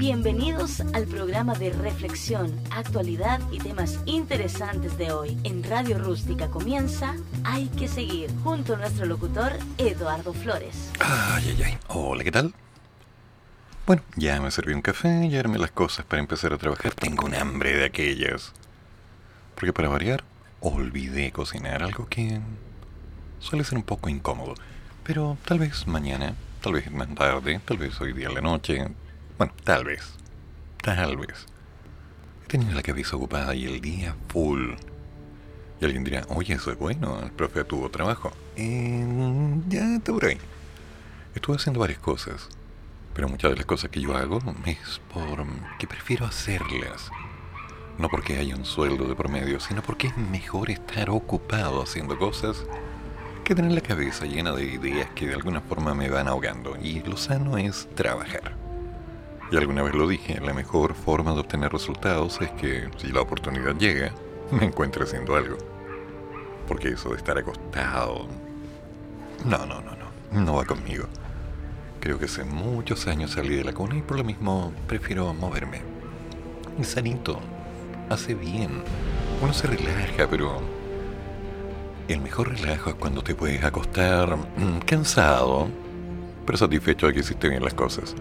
Bienvenidos al programa de reflexión, actualidad y temas interesantes de hoy. En Radio Rústica comienza Hay que seguir, junto a nuestro locutor Eduardo Flores. Ay, ay, ay. Hola, ¿qué tal? Bueno, ya me serví un café y armé las cosas para empezar a trabajar. Tengo un hambre de aquellas. Porque para variar, olvidé cocinar algo que suele ser un poco incómodo. Pero tal vez mañana, tal vez más tarde, tal vez hoy día en la noche. Bueno, tal vez. Tal vez. He tenido la cabeza ocupada y el día full. Y alguien dirá, oye, eso es bueno, el profe tuvo trabajo. Eh, ya está por. Estuve haciendo varias cosas. Pero muchas de las cosas que yo hago es por que prefiero hacerlas. No porque haya un sueldo de promedio, sino porque es mejor estar ocupado haciendo cosas que tener la cabeza llena de ideas que de alguna forma me van ahogando. Y lo sano es trabajar. Y alguna vez lo dije, la mejor forma de obtener resultados es que si la oportunidad llega, me encuentre haciendo algo. Porque eso de estar acostado... No, no, no, no. No va conmigo. Creo que hace muchos años salí de la cuna y por lo mismo prefiero moverme. Es sanito. Hace bien. Uno se relaja, pero... El mejor relajo es cuando te puedes acostar mm, cansado, pero satisfecho de que hiciste bien las cosas.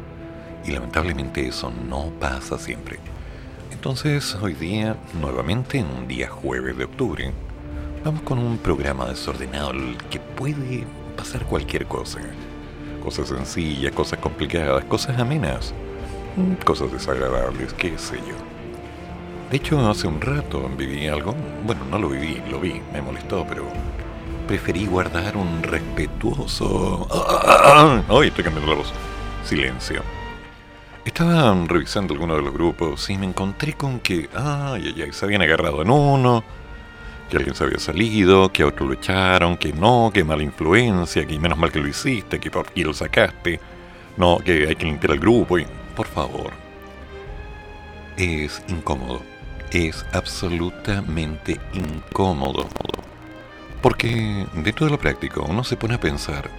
Y lamentablemente eso no pasa siempre. Entonces, hoy día, nuevamente en un día jueves de octubre, vamos con un programa desordenado que puede pasar cualquier cosa. Cosas sencillas, cosas complicadas, cosas amenas, cosas desagradables, qué sé yo. De hecho, hace un rato viví algo, bueno, no lo viví, lo vi, me molestó, pero preferí guardar un respetuoso... ¡Ay, estoy cambiando la voz! Silencio. Estaba revisando alguno de los grupos y me encontré con que, ay, ay, ay, se habían agarrado en uno, que alguien se había salido, que a otro lo echaron, que no, que mala influencia, que menos mal que lo hiciste, que por qué lo sacaste, no, que hay que limpiar el grupo por favor, es incómodo, es absolutamente incómodo, porque de lo práctico uno se pone a pensar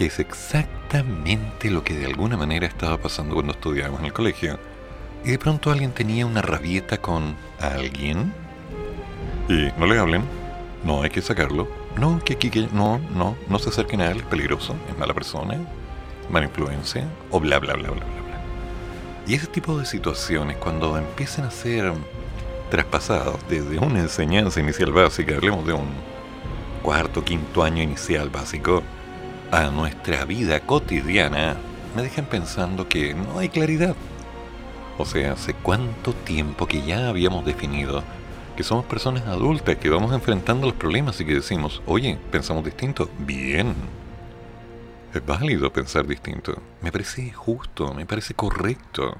que es exactamente lo que de alguna manera estaba pasando cuando estudiábamos en el colegio, y de pronto alguien tenía una rabieta con alguien y no le hablen, no hay que sacarlo, no, que aquí, que no, no, no se acerquen a él, es peligroso, es mala persona, mala influencia, o bla, bla, bla, bla, bla, bla. Y ese tipo de situaciones, cuando empiezan a ser traspasados desde una enseñanza inicial básica, hablemos de un cuarto, quinto año inicial básico, a nuestra vida cotidiana, me dejan pensando que no hay claridad. O sea, hace cuánto tiempo que ya habíamos definido que somos personas adultas, que vamos enfrentando los problemas y que decimos, oye, pensamos distinto. Bien. Es válido pensar distinto. Me parece justo, me parece correcto.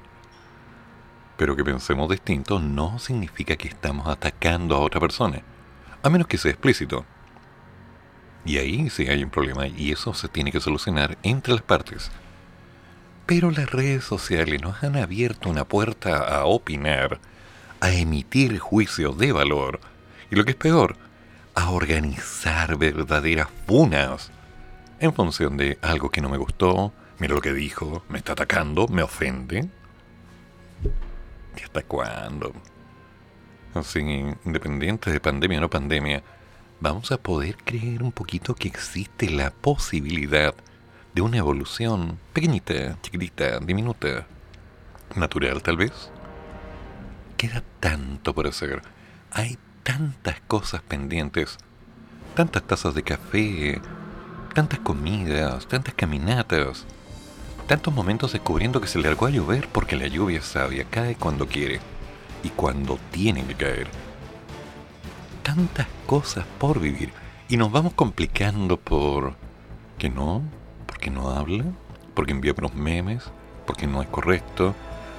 Pero que pensemos distinto no significa que estamos atacando a otra persona. A menos que sea explícito. Y ahí sí hay un problema y eso se tiene que solucionar entre las partes. Pero las redes sociales nos han abierto una puerta a opinar a emitir juicios de valor y lo que es peor, a organizar verdaderas funas en función de algo que no me gustó, mira lo que dijo, me está atacando, me ofende. ¿Y hasta cuándo? Así, independiente de pandemia o no pandemia, vamos a poder creer un poquito que existe la posibilidad de una evolución pequeñita, chiquitita, diminuta, natural tal vez queda tanto por hacer. Hay tantas cosas pendientes, tantas tazas de café, tantas comidas, tantas caminatas, tantos momentos descubriendo que se largó a llover porque la lluvia sabia cae cuando quiere y cuando tiene que caer. Tantas cosas por vivir y nos vamos complicando por que no, porque no habla, porque envía unos memes, porque no es correcto,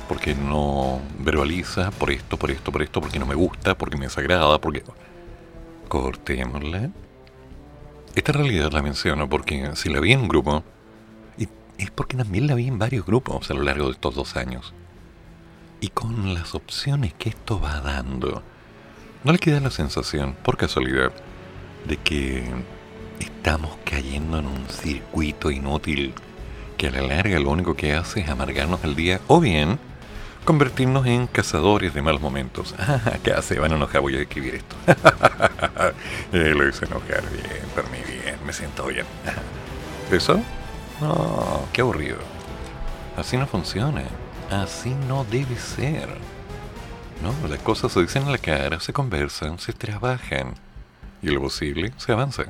porque no verbaliza, por esto, por esto, por esto, porque no me gusta, porque me desagrada, porque... Cortémosla. Esta realidad la menciono porque si la vi en un grupo, y es porque también la vi en varios grupos a lo largo de estos dos años. Y con las opciones que esto va dando, no le queda la sensación, por casualidad, de que estamos cayendo en un circuito inútil que a la larga lo único que hace es amargarnos el día, o bien convertirnos en cazadores de malos momentos. Ah, ¿qué se van a enojar, voy a escribir esto. eh, lo hice enojar bien, por mí bien, me siento bien. ¿Eso? No, qué aburrido. Así no funciona. Así no debe ser. No, las cosas se dicen a la cara, se conversan, se trabajan. Y lo posible, se avanza.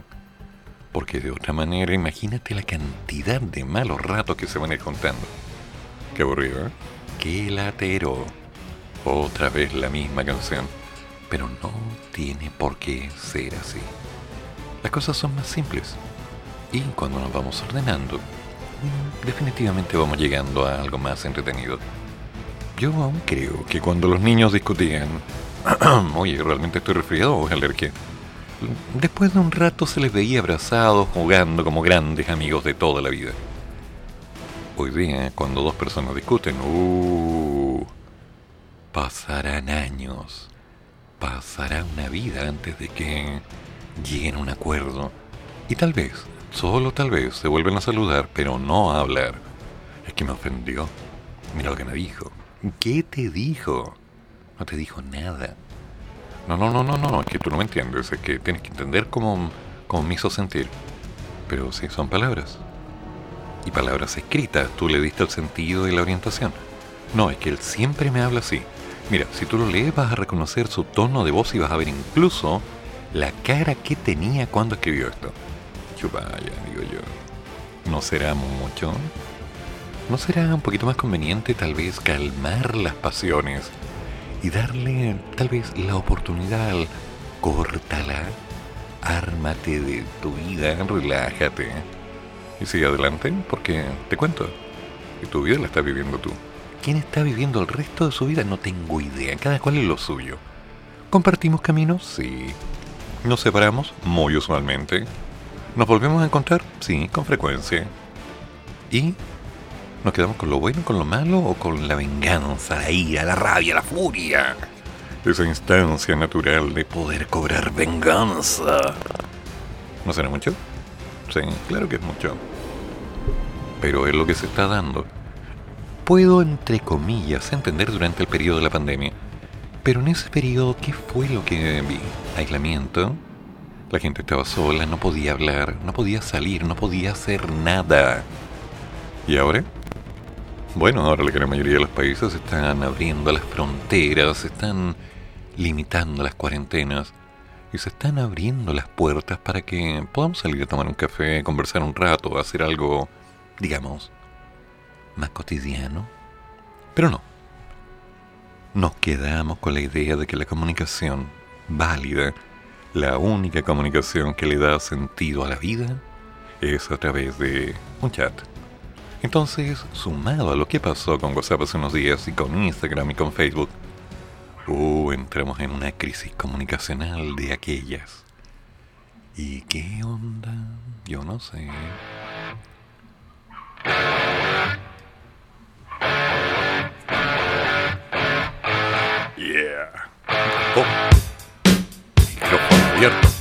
Porque de otra manera, imagínate la cantidad de malos ratos que se van a ir contando. Qué aburrido, ¿eh? Qué latero. Otra vez la misma canción. Pero no tiene por qué ser así. Las cosas son más simples. Y cuando nos vamos ordenando, mm, definitivamente vamos llegando a algo más entretenido. Yo aún creo que cuando los niños discutían, oye, realmente estoy resfriado o es alergia, después de un rato se les veía abrazados, jugando como grandes amigos de toda la vida. Hoy día, cuando dos personas discuten, uh, pasarán años, pasará una vida antes de que lleguen a un acuerdo. Y tal vez, solo tal vez, se vuelven a saludar, pero no a hablar. Es que me ofendió. Mira lo que me dijo. ¿Qué te dijo? No te dijo nada. No, no, no, no, no, es que tú no me entiendes, es que tienes que entender cómo, cómo me hizo sentir. Pero sí, son palabras y palabras escritas, tú le diste el sentido y la orientación. No, es que él siempre me habla así. Mira, si tú lo lees vas a reconocer su tono de voz y vas a ver incluso la cara que tenía cuando escribió esto. Yo vaya, digo yo. ¿No será mucho? ¿No será un poquito más conveniente tal vez calmar las pasiones y darle tal vez la oportunidad córtala, ármate de tu vida, relájate? y sigue adelante porque te cuento que tu vida la estás viviendo tú. ¿Quién está viviendo el resto de su vida? No tengo idea. Cada cual es lo suyo. ¿Compartimos caminos? Sí. ¿Nos separamos? Muy usualmente. ¿Nos volvemos a encontrar? Sí, con frecuencia. ¿Y nos quedamos con lo bueno, con lo malo o con la venganza, la ira, la rabia, la furia? Esa instancia natural de poder cobrar venganza. ¿No será mucho? Sí, claro que es mucho pero es lo que se está dando. Puedo, entre comillas, entender durante el periodo de la pandemia, pero en ese periodo, ¿qué fue lo que vi? Aislamiento. La gente estaba sola, no podía hablar, no podía salir, no podía hacer nada. ¿Y ahora? Bueno, ahora la gran mayoría de los países están abriendo las fronteras, están limitando las cuarentenas y se están abriendo las puertas para que podamos salir a tomar un café, conversar un rato, hacer algo digamos, más cotidiano. Pero no. Nos quedamos con la idea de que la comunicación válida, la única comunicación que le da sentido a la vida, es a través de un chat. Entonces, sumado a lo que pasó con WhatsApp hace unos días y con Instagram y con Facebook, uh, entramos en una crisis comunicacional de aquellas. ¿Y qué onda? Yo no sé. Yeah. Oh. Micrófono abierto.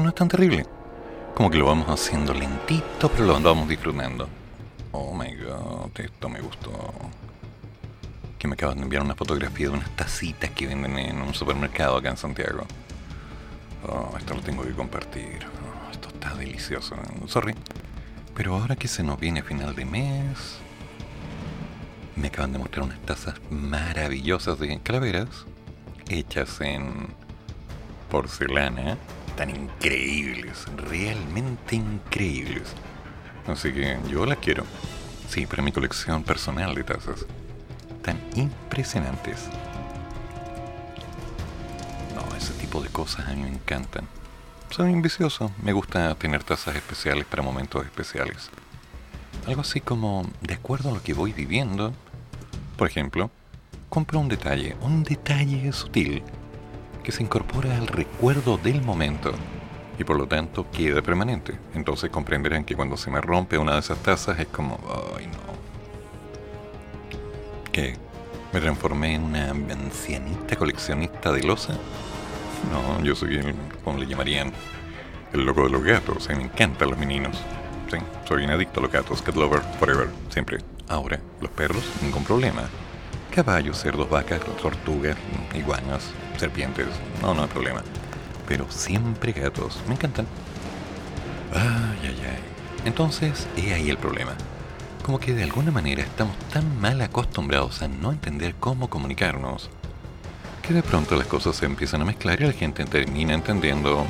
No es tan terrible. Como que lo vamos haciendo lentito, pero lo andamos disfrutando. Oh my god, esto me gustó. Que me acaban de enviar una fotografía de unas tacitas que venden en un supermercado acá en Santiago. Oh, esto lo tengo que compartir. Oh, esto está delicioso. Sorry. Pero ahora que se nos viene final de mes, me acaban de mostrar unas tazas maravillosas de calaveras hechas en porcelana tan increíbles, realmente increíbles. Así que yo las quiero. Sí, para mi colección personal de tazas. Tan impresionantes. No, ese tipo de cosas a mí me encantan. Soy ambicioso, me gusta tener tazas especiales para momentos especiales. Algo así como, de acuerdo a lo que voy viviendo, por ejemplo, compro un detalle, un detalle sutil, que se incorpora al recuerdo del momento y por lo tanto queda permanente. Entonces comprenderán que cuando se me rompe una de esas tazas es como, ay no. ¿Qué? ¿Me transformé en una ancianita coleccionista de losa? No, yo soy el, como le llamarían, el loco de los gatos. me encantan los meninos. Sí, soy un adicto a los gatos, cat lover, forever, siempre. Ahora, los perros, ningún problema. Caballos, cerdos, vacas, tortugas, iguanas, no, no hay problema. Pero siempre gatos, me encantan. Ay, ay, ay. Entonces, he ahí el problema. Como que de alguna manera estamos tan mal acostumbrados a no entender cómo comunicarnos, que de pronto las cosas se empiezan a mezclar y la gente termina entendiendo,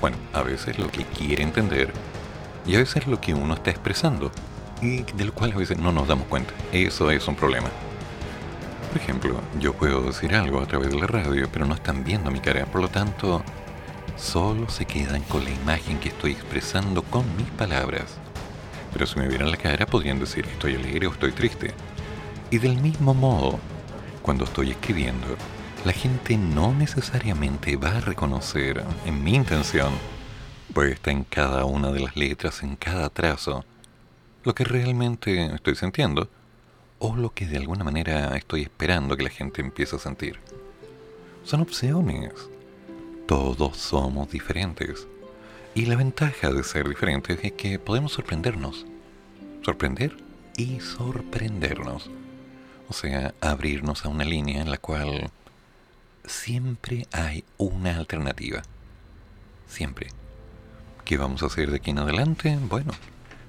bueno, a veces lo que quiere entender y a veces lo que uno está expresando y del cual a veces no nos damos cuenta. Eso es un problema. Por ejemplo, yo puedo decir algo a través de la radio, pero no están viendo mi cara, por lo tanto, solo se quedan con la imagen que estoy expresando con mis palabras. Pero si me vieran la cara, podrían decir estoy alegre o estoy triste. Y del mismo modo, cuando estoy escribiendo, la gente no necesariamente va a reconocer en mi intención, pues está en cada una de las letras, en cada trazo, lo que realmente estoy sintiendo o lo que de alguna manera estoy esperando que la gente empiece a sentir. Son opciones. Todos somos diferentes. Y la ventaja de ser diferentes es que podemos sorprendernos. Sorprender y sorprendernos. O sea, abrirnos a una línea en la cual siempre hay una alternativa. Siempre. ¿Qué vamos a hacer de aquí en adelante? Bueno,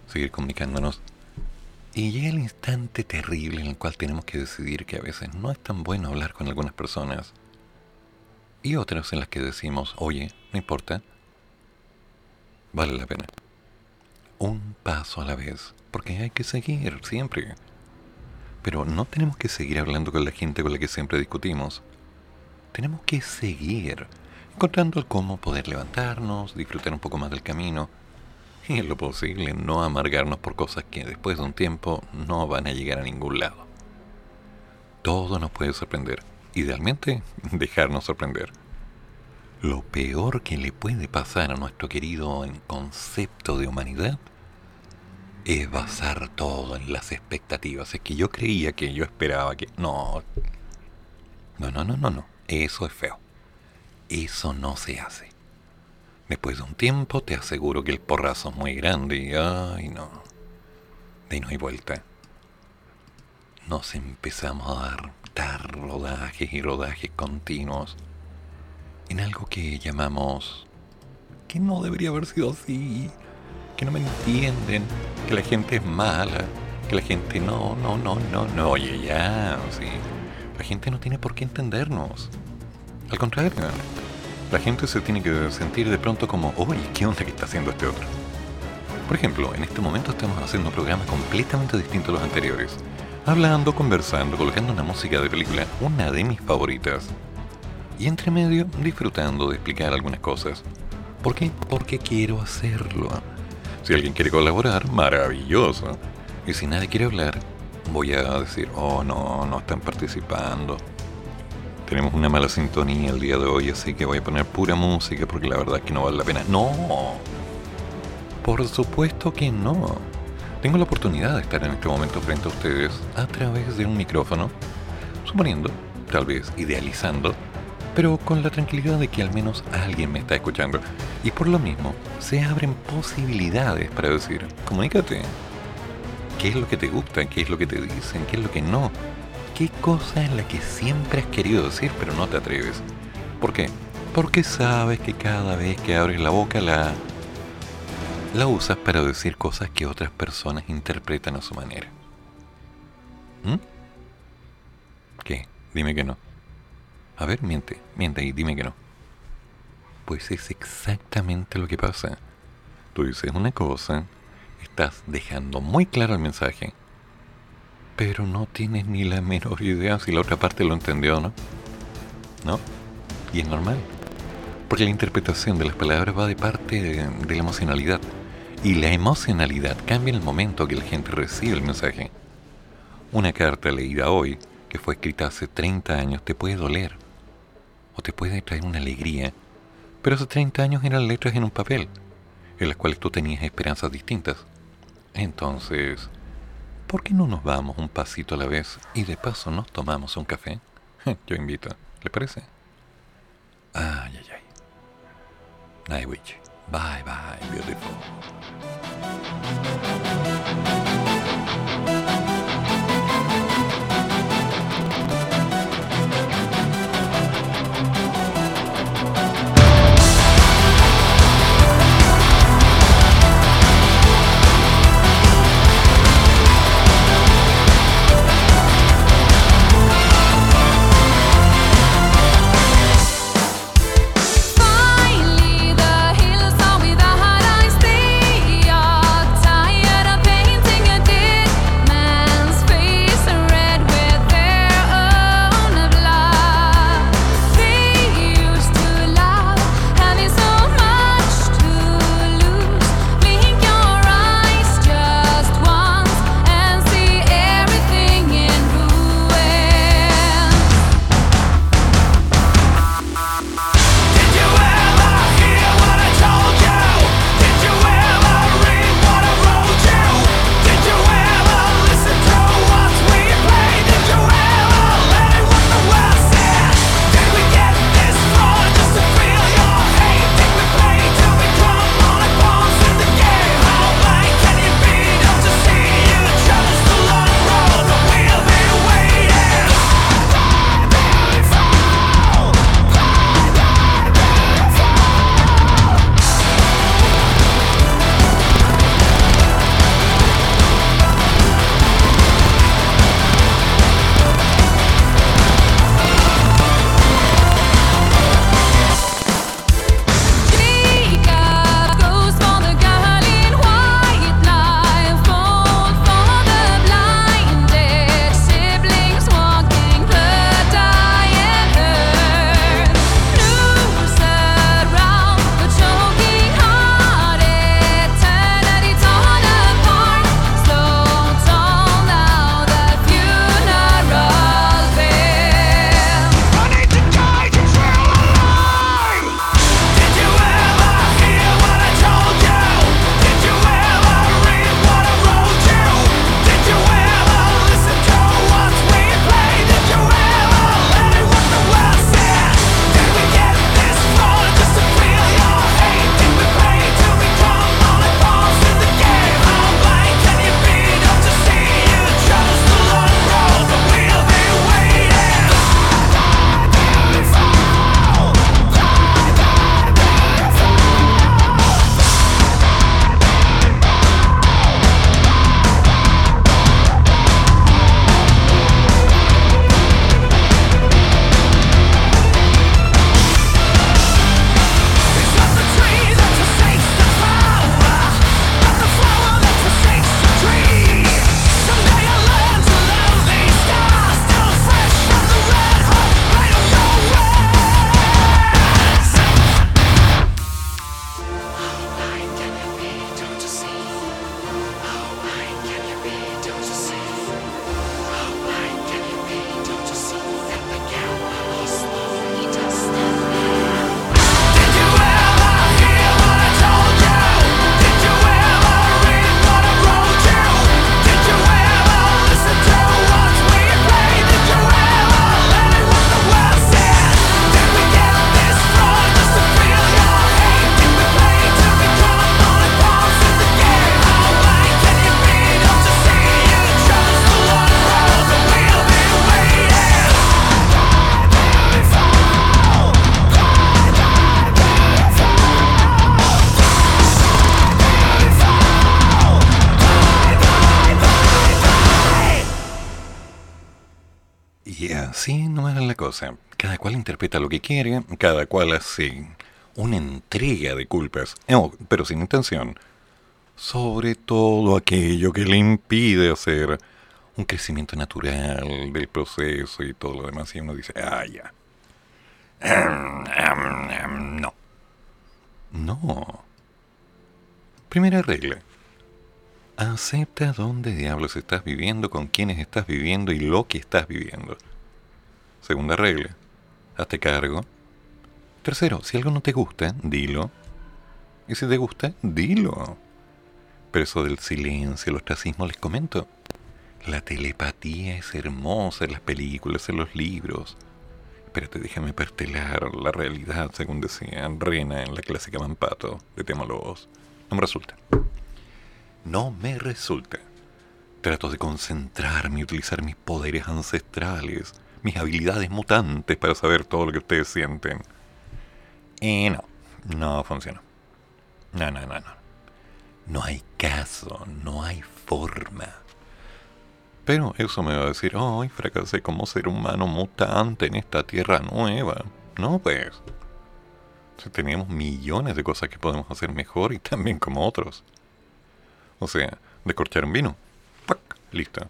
seguir comunicándonos. Y llega el instante terrible en el cual tenemos que decidir que a veces no es tan bueno hablar con algunas personas. Y otras en las que decimos, oye, no importa, vale la pena. Un paso a la vez, porque hay que seguir siempre. Pero no tenemos que seguir hablando con la gente con la que siempre discutimos tenemos que seguir encontrando cómo poder levantarnos, disfrutar un poco más del camino en lo posible no amargarnos por cosas que después de un tiempo no van a llegar a ningún lado. Todo nos puede sorprender, idealmente dejarnos sorprender. Lo peor que le puede pasar a nuestro querido concepto de humanidad es basar todo en las expectativas. Es que yo creía que yo esperaba que... No. No, no, no, no, no. Eso es feo. Eso no se hace. Después de un tiempo te aseguro que el porrazo es muy grande y ay no. De no hay vuelta. Nos empezamos a dar, rodajes y rodajes continuos en algo que llamamos que no debería haber sido así, que no me entienden, que la gente es mala, que la gente no, no, no, no, no, oye ya, sí la gente no tiene por qué entendernos. Al contrario, la gente se tiene que sentir de pronto como, oye, ¿qué onda que está haciendo este otro? Por ejemplo, en este momento estamos haciendo un programa completamente distinto a los anteriores. Hablando, conversando, colocando una música de película, una de mis favoritas. Y entre medio, disfrutando de explicar algunas cosas. ¿Por qué? Porque quiero hacerlo. Si alguien quiere colaborar, maravilloso. Y si nadie quiere hablar, voy a decir, oh no, no están participando. Tenemos una mala sintonía el día de hoy, así que voy a poner pura música porque la verdad es que no vale la pena. No, por supuesto que no. Tengo la oportunidad de estar en este momento frente a ustedes a través de un micrófono, suponiendo, tal vez idealizando, pero con la tranquilidad de que al menos alguien me está escuchando. Y por lo mismo, se abren posibilidades para decir, comunícate. ¿Qué es lo que te gusta? ¿Qué es lo que te dicen? ¿Qué es lo que no? ¿Qué cosa es la que siempre has querido decir pero no te atreves? ¿Por qué? Porque sabes que cada vez que abres la boca la, la usas para decir cosas que otras personas interpretan a su manera. ¿Mm? ¿Qué? Dime que no. A ver, miente, miente y dime que no. Pues es exactamente lo que pasa. Tú dices una cosa, estás dejando muy claro el mensaje, pero no tienes ni la menor idea si la otra parte lo entendió o no. ¿No? Y es normal. Porque la interpretación de las palabras va de parte de, de la emocionalidad. Y la emocionalidad cambia en el momento que la gente recibe el mensaje. Una carta leída hoy, que fue escrita hace 30 años, te puede doler. O te puede traer una alegría. Pero hace 30 años eran letras en un papel, en las cuales tú tenías esperanzas distintas. Entonces, ¿por qué no nos vamos un pasito a la vez y de paso nos tomamos un café? Yo invito. ¿Le parece? Ay, ay, ay. Night witch. Bye, bye, beautiful. Que quiere, cada cual hace una entrega de culpas, pero sin intención, sobre todo aquello que le impide hacer un crecimiento natural del proceso y todo lo demás. Y uno dice, ah, ya. No. No. Primera regla. Acepta dónde diablos estás viviendo, con quiénes estás viviendo y lo que estás viviendo. Segunda regla. Hazte cargo. Tercero, si algo no te gusta, dilo. Y si te gusta, dilo. Pero eso del silencio, el ostracismo, les comento. La telepatía es hermosa en las películas, en los libros. Espérate, déjame pertelar la realidad, según decía Rena en la clásica Mampato de Lobos. No me resulta. No me resulta. Trato de concentrarme y utilizar mis poderes ancestrales, mis habilidades mutantes para saber todo lo que ustedes sienten. Y no, no funciona. No, no, no, no. No hay caso, no hay forma. Pero eso me va a decir, ay, fracasé como ser humano mutante en esta tierra nueva. No, pues. Tenemos millones de cosas que podemos hacer mejor y también como otros. O sea, descorchar un vino. Listo.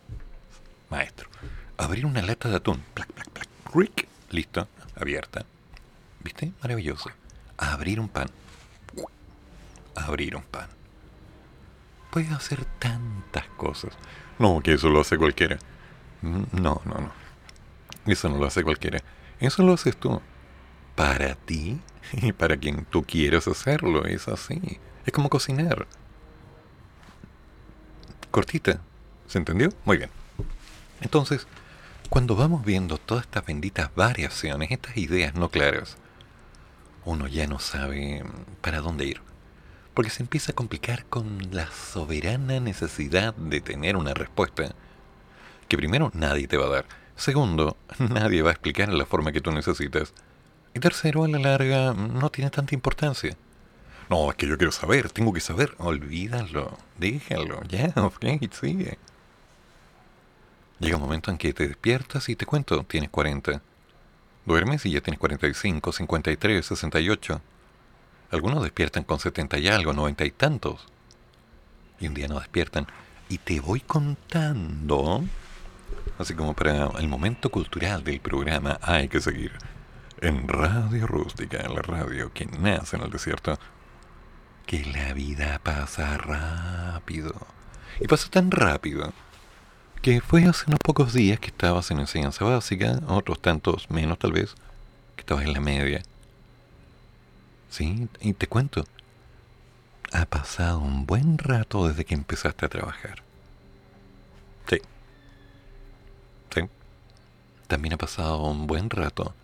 Maestro. Abrir una lata de atún. ¡Plac, plac, plac! ¡Rick! Listo. Abierta. ¿Viste? Maravilloso. Abrir un pan. Abrir un pan. Puede hacer tantas cosas. No, que eso lo hace cualquiera. No, no, no. Eso no lo hace cualquiera. Eso lo haces tú. Para ti y para quien tú quieres hacerlo. Es así. Es como cocinar. Cortita. ¿Se entendió? Muy bien. Entonces, cuando vamos viendo todas estas benditas variaciones, estas ideas no claras, uno ya no sabe para dónde ir porque se empieza a complicar con la soberana necesidad de tener una respuesta que primero nadie te va a dar, segundo, nadie va a explicar en la forma que tú necesitas, y tercero, a la larga, no tiene tanta importancia. No, es que yo quiero saber, tengo que saber. Olvídalo, déjalo, ya, ok, sigue. Llega un momento en que te despiertas y te cuento, tienes 40. Duermes y ya tienes 45, 53, 68. Algunos despiertan con setenta y algo, noventa y tantos. Y un día no despiertan. Y te voy contando, así como para el momento cultural del programa hay que seguir. En Radio Rústica, en la radio que nace en el desierto, que la vida pasa rápido. Y pasa tan rápido que fue hace unos pocos días que estabas en enseñanza básica, otros tantos menos tal vez, que estabas en la media Sí, y te cuento, ha pasado un buen rato desde que empezaste a trabajar. Sí. Sí. También ha pasado un buen rato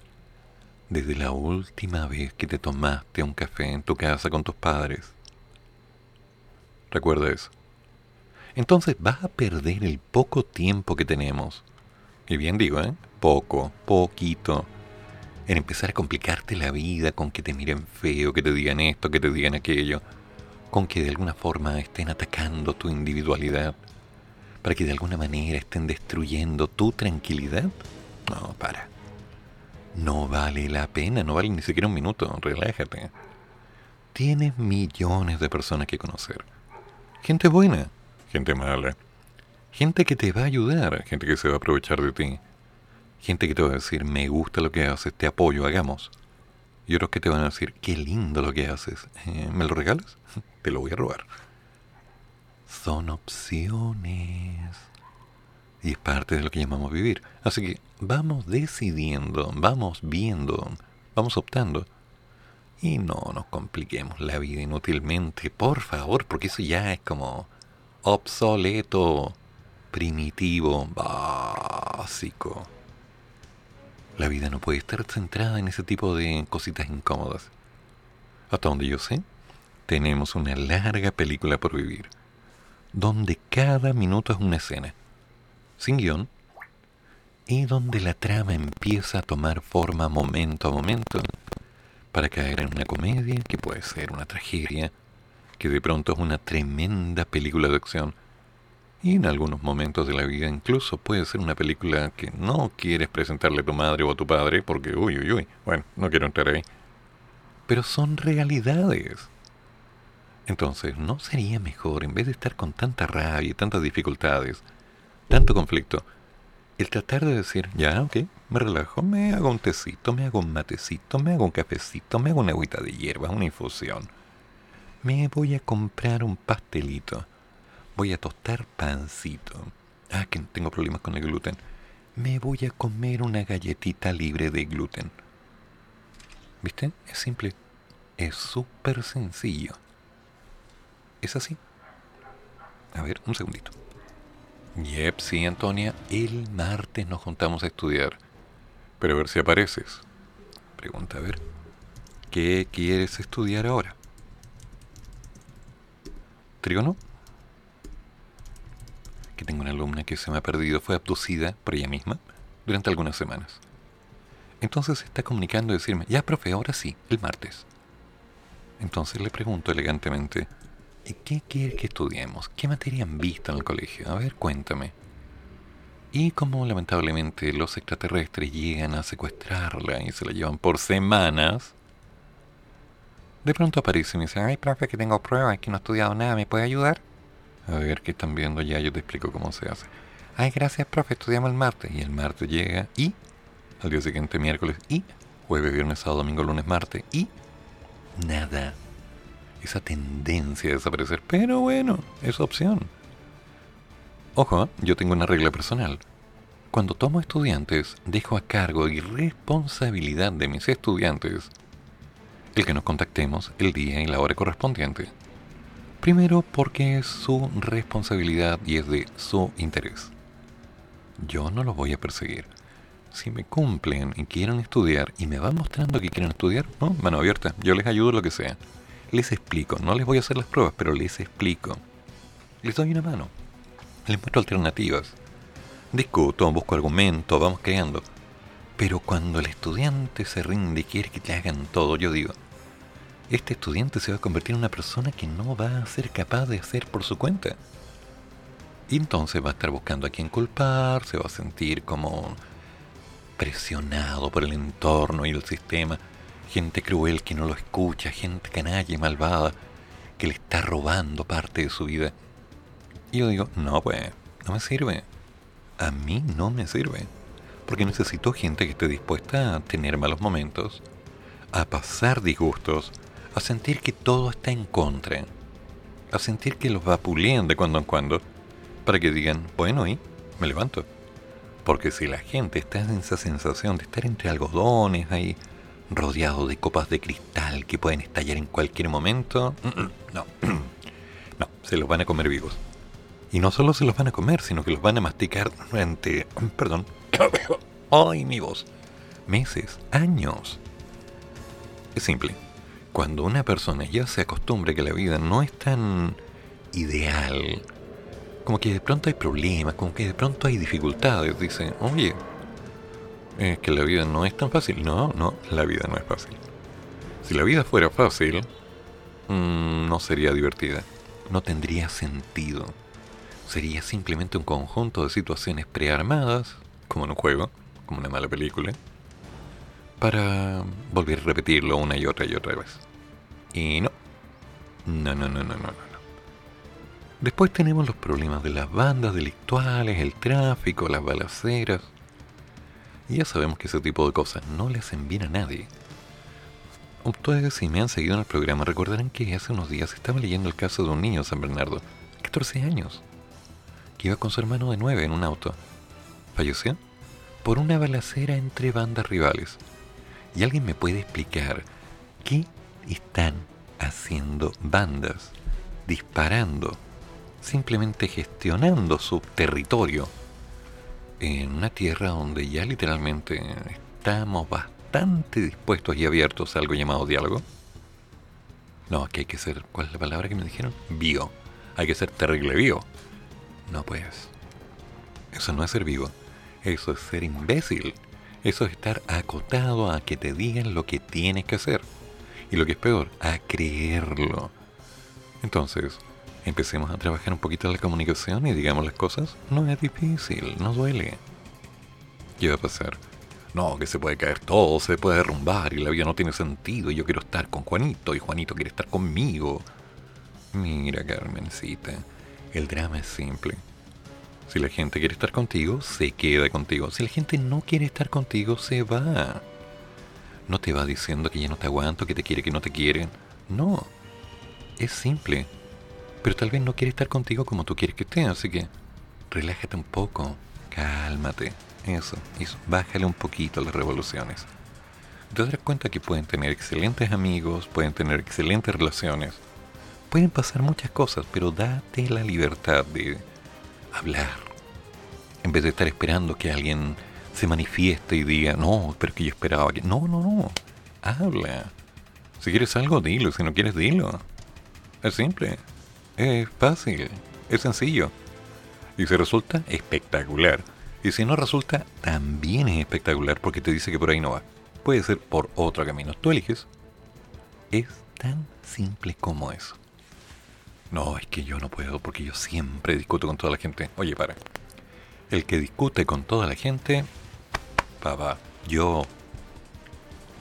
desde la última vez que te tomaste un café en tu casa con tus padres. Recuerda eso. Entonces vas a perder el poco tiempo que tenemos. Y bien digo, ¿eh? Poco, poquito en empezar a complicarte la vida con que te miren feo, que te digan esto, que te digan aquello, con que de alguna forma estén atacando tu individualidad, para que de alguna manera estén destruyendo tu tranquilidad. No, para. No vale la pena, no vale ni siquiera un minuto, relájate. Tienes millones de personas que conocer. Gente buena, gente mala, gente que te va a ayudar, gente que se va a aprovechar de ti Gente que te va a decir, me gusta lo que haces, te apoyo, hagamos. Y otros que te van a decir, qué lindo lo que haces, eh, ¿me lo regalas? te lo voy a robar. Son opciones. Y es parte de lo que llamamos vivir. Así que vamos decidiendo, vamos viendo, vamos optando. Y no nos compliquemos la vida inútilmente, por favor, porque eso ya es como obsoleto, primitivo, básico. La vida no puede estar centrada en ese tipo de cositas incómodas. Hasta donde yo sé, tenemos una larga película por vivir, donde cada minuto es una escena, sin guion, y donde la trama empieza a tomar forma momento a momento, para caer en una comedia que puede ser una tragedia, que de pronto es una tremenda película de acción, Y en algunos momentos de la vida incluso puede ser una película que no quieres presentarle a tu madre o a tu padre porque, uy, uy, uy, bueno, no quiero entrar ahí. Pero son realidades. Entonces, ¿no sería mejor, en vez de estar con tanta rabia y tantas dificultades, tanto conflicto, el tratar de decir, ya, ok, me relajo, me hago un tecito, me hago un matecito, me hago un cafecito, me hago una agüita de hierba, una infusión. Me voy a comprar un pastelito. Voy a tostar pancito. Ah, que tengo problemas con el gluten. Me voy a comer una galletita libre de gluten. ¿Viste? Es simple. Es súper sencillo. ¿Es así? A ver, un segundito. Yep, sí, Antonia. El martes nos juntamos a estudiar. Pero a ver si apareces. Pregunta, a ver. ¿Qué quieres estudiar ahora? ¿Trígono? Que tengo una alumna que se me ha perdido, fue abducida por ella misma durante algunas semanas. Entonces se está comunicando decirme, ya profe, ahora sí, el martes. Entonces le pregunto elegantemente, ¿y qué quiere que estudiemos? ¿Qué materia han visto en el colegio? A ver, cuéntame. Y como lamentablemente los extraterrestres llegan a secuestrarla y se la llevan por semanas, de pronto aparece y me dice, ay, profe, que tengo pruebas, que no he estudiado nada, ¿me puede ayudar? A ver, ¿qué están viendo ya? Yo te explico cómo se hace. Ay, gracias, profe, estudiamos el martes. Y el martes llega y al día siguiente miércoles y jueves, viernes, sábado, domingo, lunes, martes y nada. Esa tendencia a desaparecer. Pero bueno, es opción. Ojo, ¿eh? yo tengo una regla personal. Cuando tomo estudiantes, dejo a cargo y responsabilidad de mis estudiantes el que nos contactemos el día y la hora correspondiente. Primero porque es su responsabilidad y es de su interés. Yo no los voy a perseguir si me cumplen y quieren estudiar y me van mostrando que quieren estudiar, no, mano abierta, yo les ayudo lo que sea. Les explico, no les voy a hacer las pruebas, pero les explico. Les doy una mano. Les muestro alternativas. Discuto, busco argumentos, vamos creando. Pero cuando el estudiante se rinde y quiere que te hagan todo, yo digo, este estudiante se va a convertir en una persona que no va a ser capaz de hacer por su cuenta. Y entonces va a estar buscando a quién culpar, se va a sentir como presionado por el entorno y el sistema, gente cruel que no lo escucha, gente canalla y malvada que le está robando parte de su vida. Y yo digo, no pues, no me sirve. A mí no me sirve. Porque necesito gente que esté dispuesta a tener malos momentos, a pasar disgustos, a sentir que todo está en contra, a sentir que los vapulean de cuando en cuando, para que digan, bueno, y me levanto. Porque si la gente está en esa sensación de estar entre algodones ahí, rodeado de copas de cristal que pueden estallar en cualquier momento, no, no, se los van a comer vivos. Y no solo se los van a comer, sino que los van a masticar durante, perdón, ay mi voz, meses, años. Es simple. Cuando una persona ya se acostumbre que la vida no es tan ideal, como que de pronto hay problemas, como que de pronto hay dificultades. Dice, oye, es que la vida no es tan fácil. No, no, la vida no es fácil. Si la vida fuera fácil, mm, no sería divertida. No tendría sentido. Sería simplemente un conjunto de situaciones prearmadas, como en un juego, como una mala película, para volver a repetirlo una y otra y otra vez. Y no. No, no, no, no, no. Después tenemos los problemas de las bandas delictuales, el tráfico, las balaceras. Y ya sabemos que ese tipo de cosas no le hacen bien a nadie. Ustedes, si me han seguido en el programa, recordarán que hace unos días estaba leyendo el caso de un niño en San Bernardo, 14 años, que iba con su hermano de 9 en un auto. Falleció por una balacera entre bandas rivales. ¿Y alguien me puede explicar qué están haciendo bandas disparando simplemente gestionando su territorio en una tierra donde ya literalmente estamos bastante dispuestos y abiertos a algo llamado diálogo. No, aquí hay que ser, ¿cuál es la palabra que me dijeron? Vivo. Hay que ser terrible vivo. No pues. Eso no es ser vivo. Eso es ser imbécil. Eso es estar acotado a que te digan lo que tienes que hacer. Y lo que es peor, a creerlo. Entonces, Empecemos a trabajar un poquito la comunicación y digamos las cosas. No es difícil, no duele. ¿Qué va a pasar? No, que se puede caer todo, se puede derrumbar y la vida no tiene sentido y yo quiero estar con Juanito y Juanito quiere estar conmigo. Mira, Carmencita, el drama es simple. Si la gente quiere estar contigo, se queda contigo. Si la gente no quiere estar contigo, se va. No te va diciendo que ya no te aguanto, que te quiere, que no te quieren. No. Es simple. Pero tal vez no quiere estar contigo como tú quieres que esté, así que relájate un poco, cálmate. Eso, eso. Bájale un poquito las revoluciones. Te das cuenta que pueden tener excelentes amigos, pueden tener excelentes relaciones. Pueden pasar muchas cosas, pero date la libertad de hablar. En vez de estar esperando que alguien se manifieste y diga, no, pero que yo esperaba que... No, no, no. Habla. Si quieres algo, dilo. Si no quieres, dilo. Es simple. Es fácil. Es sencillo. Y si resulta, espectacular. Y si no resulta, también es espectacular porque te dice que por ahí no va. Puede ser por otro camino. Tú eliges. Es tan simple como eso. No, es que yo no puedo porque yo siempre discuto con toda la gente. Oye, para. El que discute con toda la gente, yo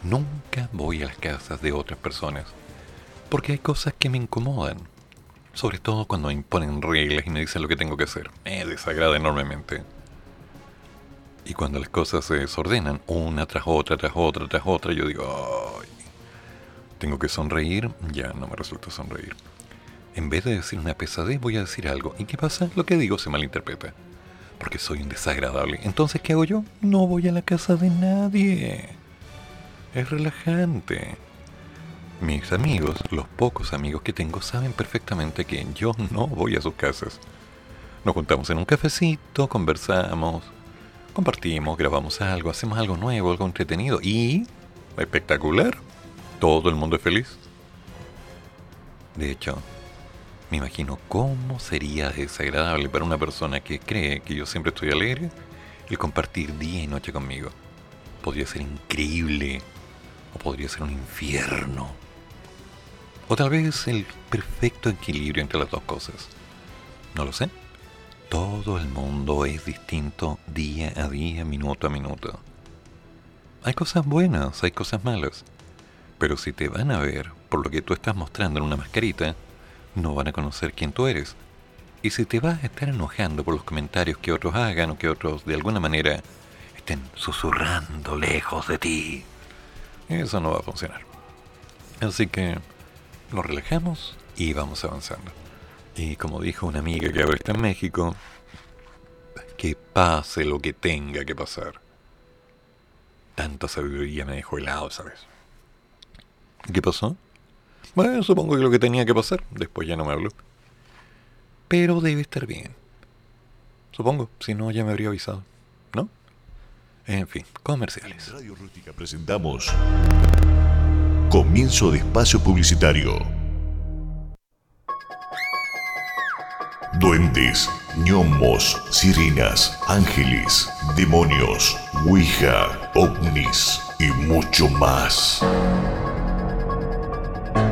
nunca voy a las casas de otras personas porque hay cosas que me incomodan. Sobre todo cuando me imponen reglas y me dicen lo que tengo que hacer. Me desagrada enormemente. Y cuando las cosas se desordenan, una tras otra, tras otra, tras otra, yo digo, ay, tengo que sonreír, ya no me resulta sonreír. En vez de decir una pesadez, voy a decir algo. ¿Y qué pasa? Lo que digo se malinterpreta. Porque soy un desagradable. Entonces, ¿qué hago yo? No voy a la casa de nadie. Es relajante. Mis amigos, los pocos amigos que tengo, saben perfectamente que yo no voy a sus casas. Nos juntamos en un cafecito, conversamos, compartimos, grabamos algo, hacemos algo nuevo, algo entretenido y... espectacular. Todo el mundo es feliz. De hecho, me imagino cómo sería desagradable para una persona que cree que yo siempre estoy alegre el compartir día y noche conmigo. Podría ser increíble o podría ser un infierno. O tal vez el perfecto equilibrio entre las dos cosas. No lo sé. Todo el mundo es distinto día a día, minuto a minuto. Hay cosas buenas, hay cosas malas. Pero si te van a ver por lo que tú estás mostrando en una mascarita, no van a conocer quién tú eres. Y si te vas a estar enojando por los comentarios que otros hagan o que otros de alguna manera estén susurrando lejos de ti, eso no va a funcionar. Así que nos relajamos y vamos avanzando. Y como dijo una amiga que ahora está en México, que pase lo que tenga que pasar. Tanta sabiduría me dejó helado, ¿sabes? ¿Qué pasó? Bueno, supongo que lo que tenía que pasar. Después ya no me habló. Pero debe estar bien. Supongo, si no ya me habría avisado. ¿No? En fin, comerciales. Radio Rústica presentamos Comienzo de espacio publicitario. Duendes, gnomos, sirenas, ángeles, demonios, ouija, ovnis y mucho más.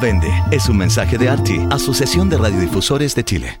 vende. Es un mensaje de ARTI, Asociación de Radiodifusores de Chile.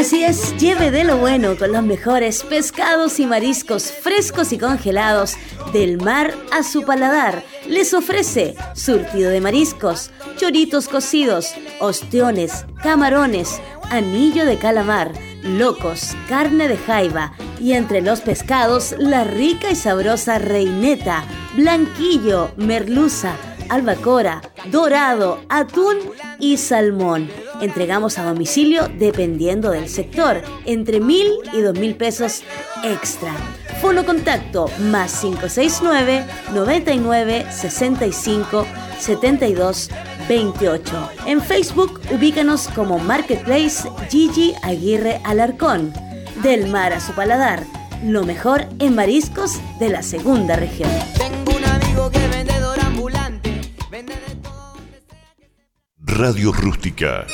Así es, lleve de lo bueno con los mejores pescados y mariscos frescos y congelados del mar a su paladar. Les ofrece surtido de mariscos, choritos cocidos, ostiones, camarones, anillo de calamar, locos, carne de jaiba y entre los pescados la rica y sabrosa reineta, blanquillo, merluza, albacora, dorado, atún y salmón. Entregamos a domicilio dependiendo del sector, entre mil y dos mil pesos extra. Fono contacto más 569 99 65 72 28. En Facebook ubícanos como Marketplace Gigi Aguirre Alarcón. Del mar a su paladar, lo mejor en mariscos de la segunda región. Tengo un amigo que vendedor ambulante, Radio Rústica.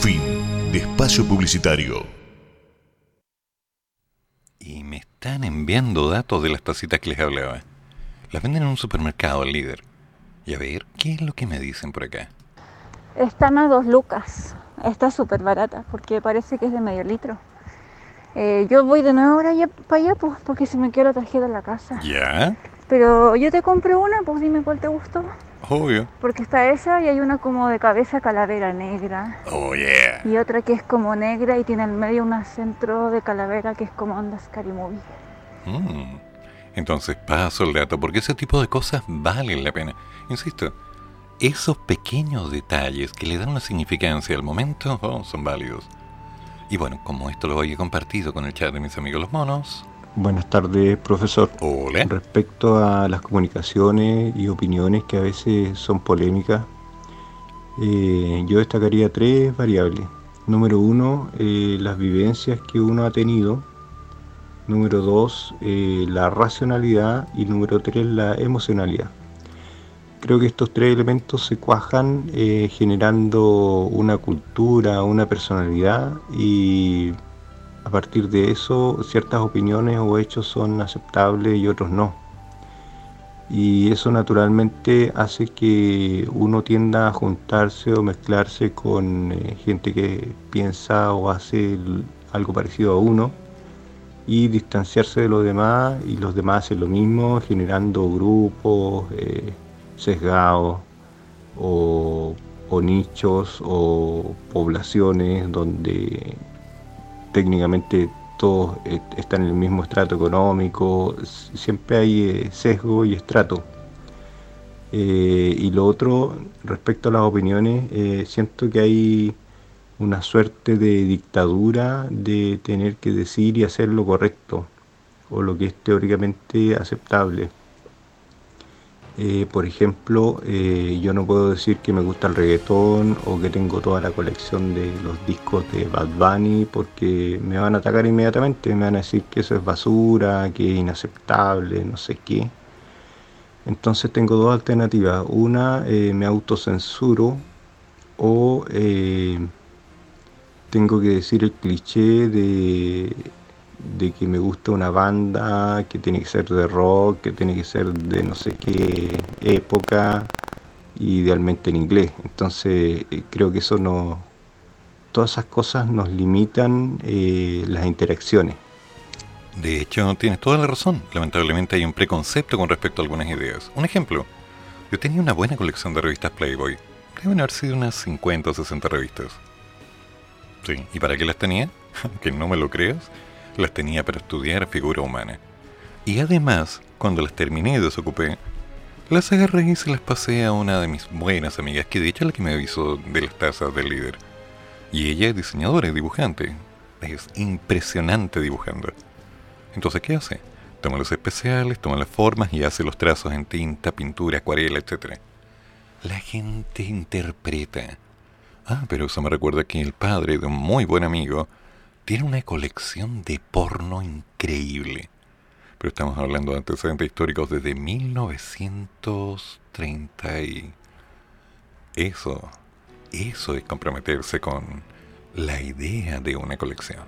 Fin de espacio publicitario. Y me están enviando datos de las tacitas que les hablaba. Las venden en un supermercado, el líder. Y a ver, ¿qué es lo que me dicen por acá? Están a dos lucas. Está súper barata porque parece que es de medio litro. Eh, yo voy de nuevo ahora ya para allá pues, porque se me quedó la tarjeta en la casa. ¿Ya? Pero yo te compré una, pues dime cuál te gustó. Obvio. Porque está esa y hay una como de cabeza calavera negra. Oh, yeah. Y otra que es como negra y tiene en medio un centro de calavera que es como onda Scary Movie. Mm. Entonces paso el dato, porque ese tipo de cosas valen la pena. Insisto, esos pequeños detalles que le dan una significancia al momento oh, son válidos. Y bueno, como esto lo he compartido con el chat de mis amigos los monos. Buenas tardes, profesor. Hola. Respecto a las comunicaciones y opiniones que a veces son polémicas, eh, yo destacaría tres variables. Número uno, eh, las vivencias que uno ha tenido. Número dos, eh, la racionalidad. Y número tres, la emocionalidad. Creo que estos tres elementos se cuajan eh, generando una cultura, una personalidad y a partir de eso ciertas opiniones o hechos son aceptables y otros no. Y eso naturalmente hace que uno tienda a juntarse o mezclarse con eh, gente que piensa o hace algo parecido a uno y distanciarse de los demás y los demás hacen lo mismo generando grupos. Eh, sesgados o, nichos o poblaciones donde técnicamente todos están en el mismo estrato económico, siempre hay eh, sesgo y estrato. Eh, y lo otro, respecto a las opiniones, eh, siento que hay una suerte de dictadura de tener que decir y hacer lo correcto o lo que es teóricamente aceptable. Eh, por ejemplo, eh, yo no puedo decir que me gusta el reggaetón o que tengo toda la colección de los discos de Bad Bunny porque me van a atacar inmediatamente, me van a decir que eso es basura, que es inaceptable, no sé qué. Entonces tengo dos alternativas. Una, eh, me autocensuro o tengo que decir el cliché de de que me gusta una banda que tiene que ser de rock, que tiene que ser de no sé qué época, idealmente en inglés. Entonces eh, creo que eso no, todas esas cosas nos limitan eh, las interacciones. De hecho, tienes toda la razón. Lamentablemente hay un preconcepto con respecto a algunas ideas. Un ejemplo, yo tenía una buena colección de revistas Playboy. Deben haber sido unas 50 o 60 revistas. Sí, ¿y para qué las tenía? que no me lo creas las tenía para estudiar figura humana. Y además, cuando las terminé y desocupé, las agarré y se las pasé a una de mis buenas amigas, que de hecho es la que me avisó de las tazas del líder. Y ella es diseñadora y dibujante. Es impresionante dibujando. Entonces, ¿qué hace? Toma los especiales, toma las formas y hace los trazos en tinta, pintura, acuarela, etc. La gente interpreta. Ah, pero eso me recuerda que el padre de un muy buen amigo tiene una colección de porno increíble. Pero estamos hablando de antecedentes históricos desde 1930 y... Eso, eso es comprometerse con la idea de una colección.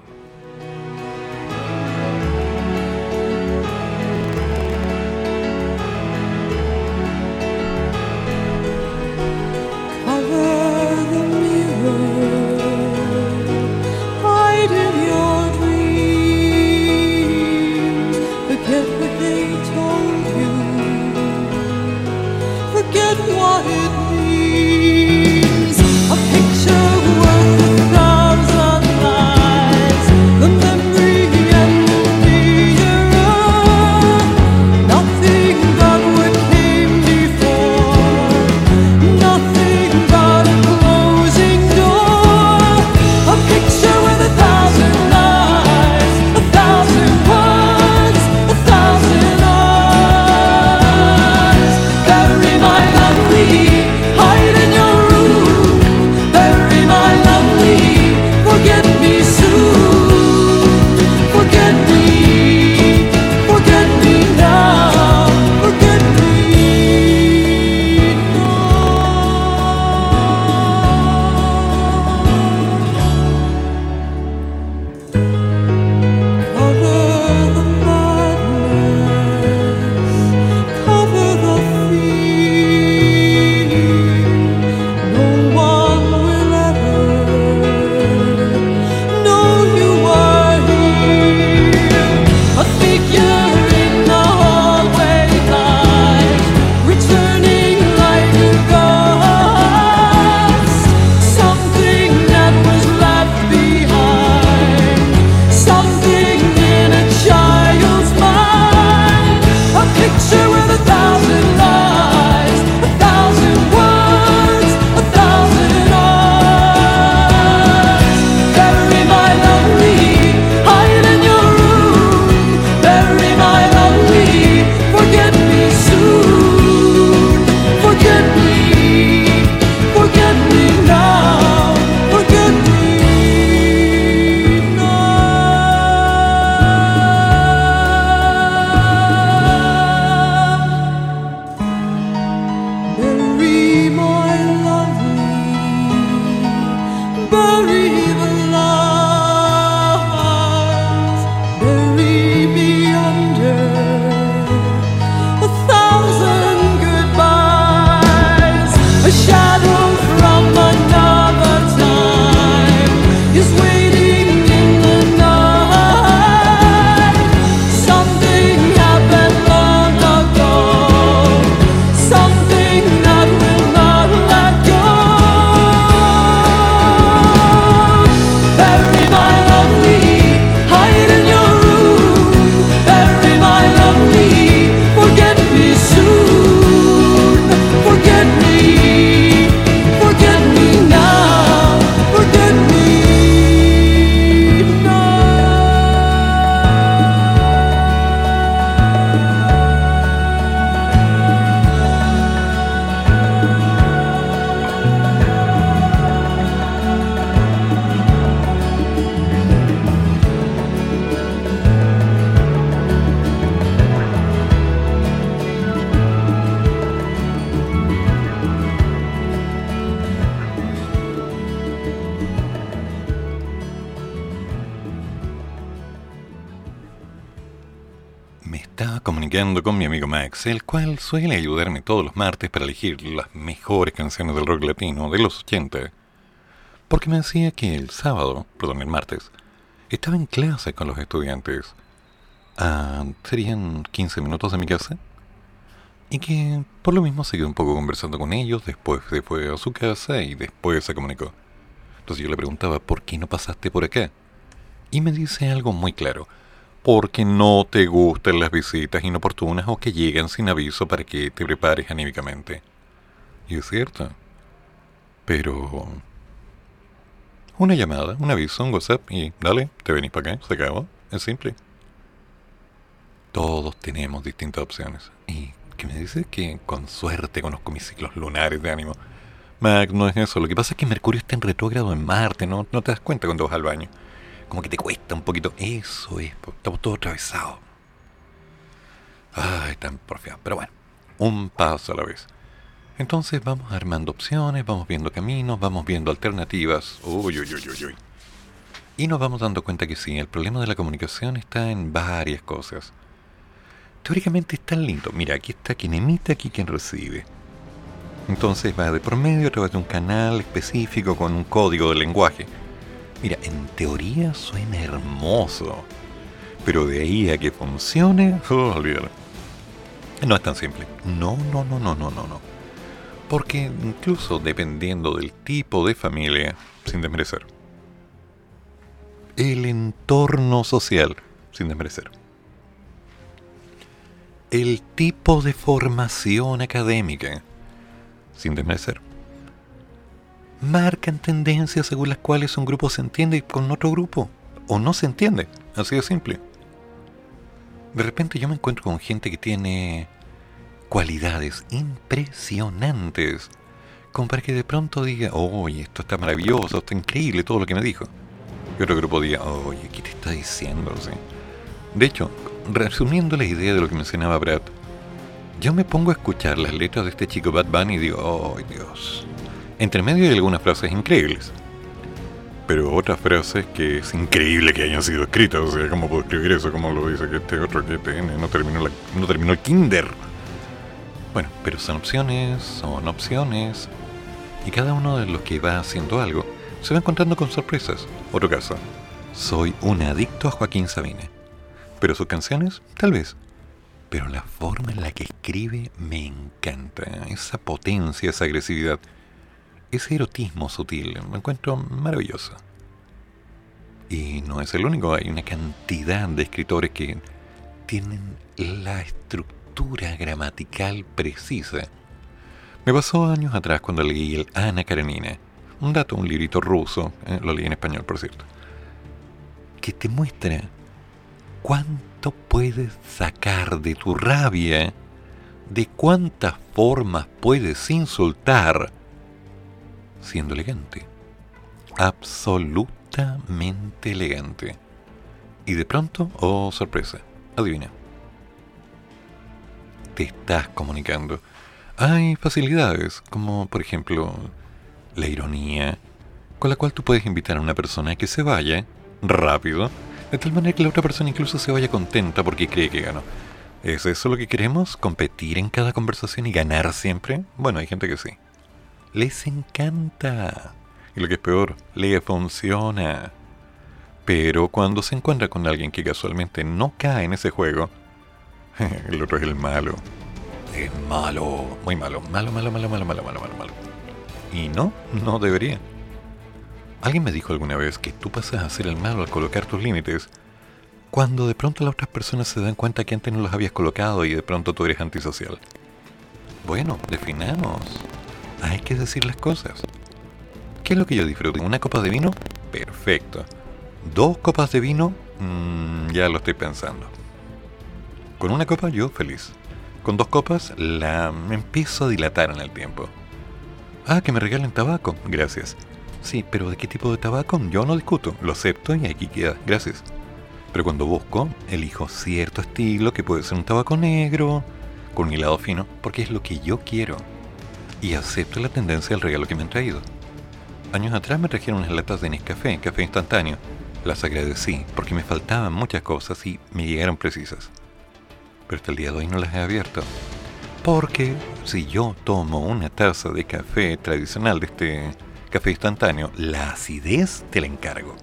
El cual suele ayudarme todos los martes para elegir las mejores canciones del rock latino de los 80, porque me decía que el sábado, perdón, el martes, estaba en clase con los estudiantes. Ah, serían 15 minutos de mi casa. Y que por lo mismo se quedó un poco conversando con ellos, después se fue a su casa y después se comunicó. Entonces yo le preguntaba, ¿por qué no pasaste por acá? Y me dice algo muy claro porque no te gustan las visitas inoportunas o que llegan sin aviso para que te prepares anímicamente. Y es cierto. Pero... Una llamada, un aviso, un WhatsApp y dale, te venís para acá, se acabó. Es simple. Todos tenemos distintas opciones. Y que me dice que con suerte conozco mis ciclos lunares de ánimo. Mac, no es eso. Lo que pasa es que Mercurio está en retrógrado en Marte, ¿no? No te das cuenta cuando vas al baño. Como que te cuesta un poquito. Eso es, estamos todos atravesados. Ay, tan porfiado. Pero bueno, un paso a la vez. Entonces vamos armando opciones, vamos viendo caminos, vamos viendo alternativas. Uy, uy, uy, uy, uy. Y nos vamos dando cuenta que sí, el problema de la comunicación está en varias cosas. Teóricamente es tan lindo. Mira, aquí está quien emite, aquí quien recibe. Entonces va de por medio a través de un canal específico con un código de lenguaje. Mira, en teoría suena hermoso. Pero de ahí a que funcione, oh. No es tan simple. No, no, no, no, no, no, no. Porque incluso dependiendo del tipo de familia, sin desmerecer, el entorno social, sin desmerecer, el tipo de formación académica, sin desmerecer, marcan tendencias según las cuales un grupo se entiende con otro grupo, o no se entiende, así de simple. De repente yo me encuentro con gente que tiene cualidades impresionantes, como para que de pronto diga, oye, esto está maravilloso, está increíble, todo lo que me dijo. Y otro grupo diga, oye, ¿qué te está diciendo? De hecho, resumiendo la idea de lo que mencionaba Brad, yo me pongo a escuchar las letras de este chico Bad Bunny y digo, oh Dios. Entre medio hay algunas frases increíbles. Pero otras frases que es increíble que hayan sido escritas. O sea, ¿cómo puedo escribir eso? ¿Cómo lo dice que este otro que tiene? No terminó, no terminó el kinder. Bueno, pero son opciones, son opciones. Y cada uno de los que va haciendo algo se va encontrando con sorpresas. Otro caso. Soy un adicto a Joaquín Sabina. Pero sus canciones, tal vez. Pero la forma en la que escribe me encanta. Esa potencia, esa agresividad, ese erotismo sutil, me encuentro maravilloso. Y no es el único, hay una cantidad de escritores que tienen la estructura gramatical precisa. Me pasó años atrás cuando leí el Ana Karenina, un dato, un librito ruso, eh, lo leí en español por cierto, que te muestra cuánto puedes sacar de tu rabia, de cuántas formas puedes insultar siendo elegante. Absolutamente elegante. Y de pronto, oh sorpresa, adivina. Te estás comunicando. Hay facilidades, como por ejemplo la ironía, con la cual tú puedes invitar a una persona a que se vaya rápido de tal manera que la otra persona incluso se vaya contenta porque cree que ganó. ¿Es eso lo que queremos? ¿Competir en cada conversación y ganar siempre? Bueno, hay gente que sí. Les encanta. Y lo que es peor, le funciona. Pero cuando se encuentra con alguien que casualmente no cae en ese juego, el otro es el malo. Es malo, muy malo. Malo, malo, malo, malo, malo, malo, malo, malo. Y no, no debería. Alguien me dijo alguna vez que tú pasas a ser el malo al colocar tus límites cuando de pronto las otras personas se dan cuenta que antes no los habías colocado y de pronto tú eres antisocial. Bueno, definamos. Hay que decir las cosas. ¿Qué es lo que yo disfruto? ¿Una copa de vino? Perfecto. ¿Dos copas de vino? Mm, ya lo estoy pensando. Con una copa yo feliz. Con dos copas la empiezo a dilatar en el tiempo. Ah, que me regalen tabaco. Gracias. Sí, pero ¿de qué tipo de tabaco? Yo no discuto, lo acepto y aquí queda, gracias. Pero cuando busco, elijo cierto estilo que puede ser un tabaco negro, con hilado fino, porque es lo que yo quiero. Y acepto la tendencia del regalo que me han traído. Años atrás me trajeron unas latas de Nescafé, café instantáneo. Las agradecí porque me faltaban muchas cosas y me llegaron precisas. Pero hasta el día de hoy no las he abierto. Porque si yo tomo una taza de café tradicional de este café instantáneo, la acidez te la encargo.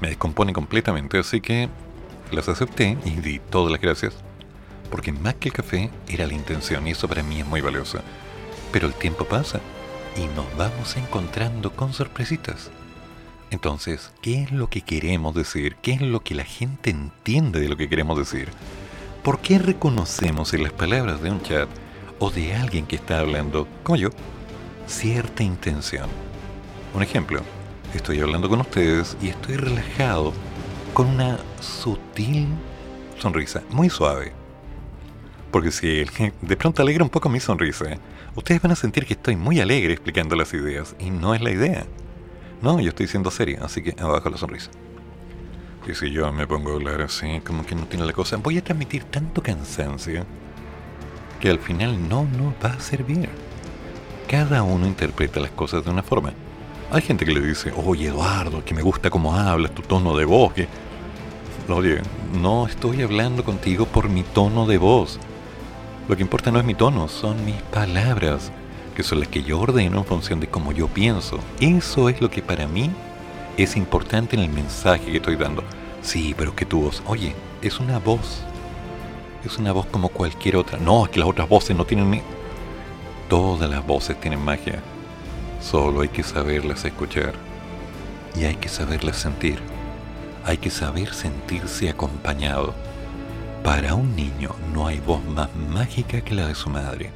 Me descompone completamente, así que las acepté y di todas las gracias. Porque más que el café era la intención y eso para mí es muy valioso. Pero el tiempo pasa y nos vamos encontrando con sorpresitas. Entonces, ¿qué es lo que queremos decir? ¿Qué es lo que la gente entiende de lo que queremos decir? ¿Por qué reconocemos en las palabras de un chat o de alguien que está hablando, como yo, cierta intención? Un ejemplo, estoy hablando con ustedes y estoy relajado con una sutil sonrisa muy suave. Porque si de pronto alegra un poco mi sonrisa, ustedes van a sentir que estoy muy alegre explicando las ideas y no es la idea. No, yo estoy siendo serio, así que abajo la sonrisa. Y si yo me pongo a hablar así, como que no tiene la cosa, voy a transmitir tanto cansancio que al final no nos va a servir. Cada uno interpreta las cosas de una forma. Hay gente que le dice, oye Eduardo, que me gusta cómo hablas, tu tono de voz, que... Oye, no estoy hablando contigo por mi tono de voz. Lo que importa no es mi tono, son mis palabras, que son las que yo ordeno en función de cómo yo pienso. Eso es lo que para mí es importante en el mensaje que estoy dando. Sí, pero que tu voz, oye, es una voz. Es una voz como cualquier otra. No, es que las otras voces no tienen ni... Todas las voces tienen magia. Solo hay que saberlas escuchar. Y hay que saberlas sentir. Hay que saber sentirse acompañado. Para un niño no hay voz más mágica que la de su madre.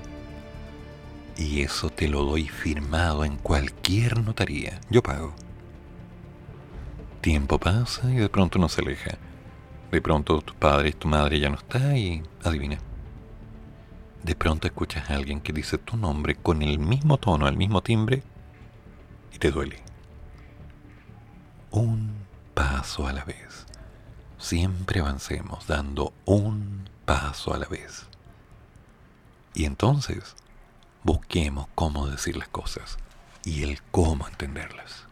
Y eso te lo doy firmado en cualquier notaría. Yo pago. Tiempo pasa y de pronto no se aleja. De pronto tu padre y tu madre ya no está y adivina. De pronto escuchas a alguien que dice tu nombre con el mismo tono, el mismo timbre y te duele. Un paso a la vez. Siempre avancemos dando un paso a la vez. Y entonces busquemos cómo decir las cosas y el cómo entenderlas.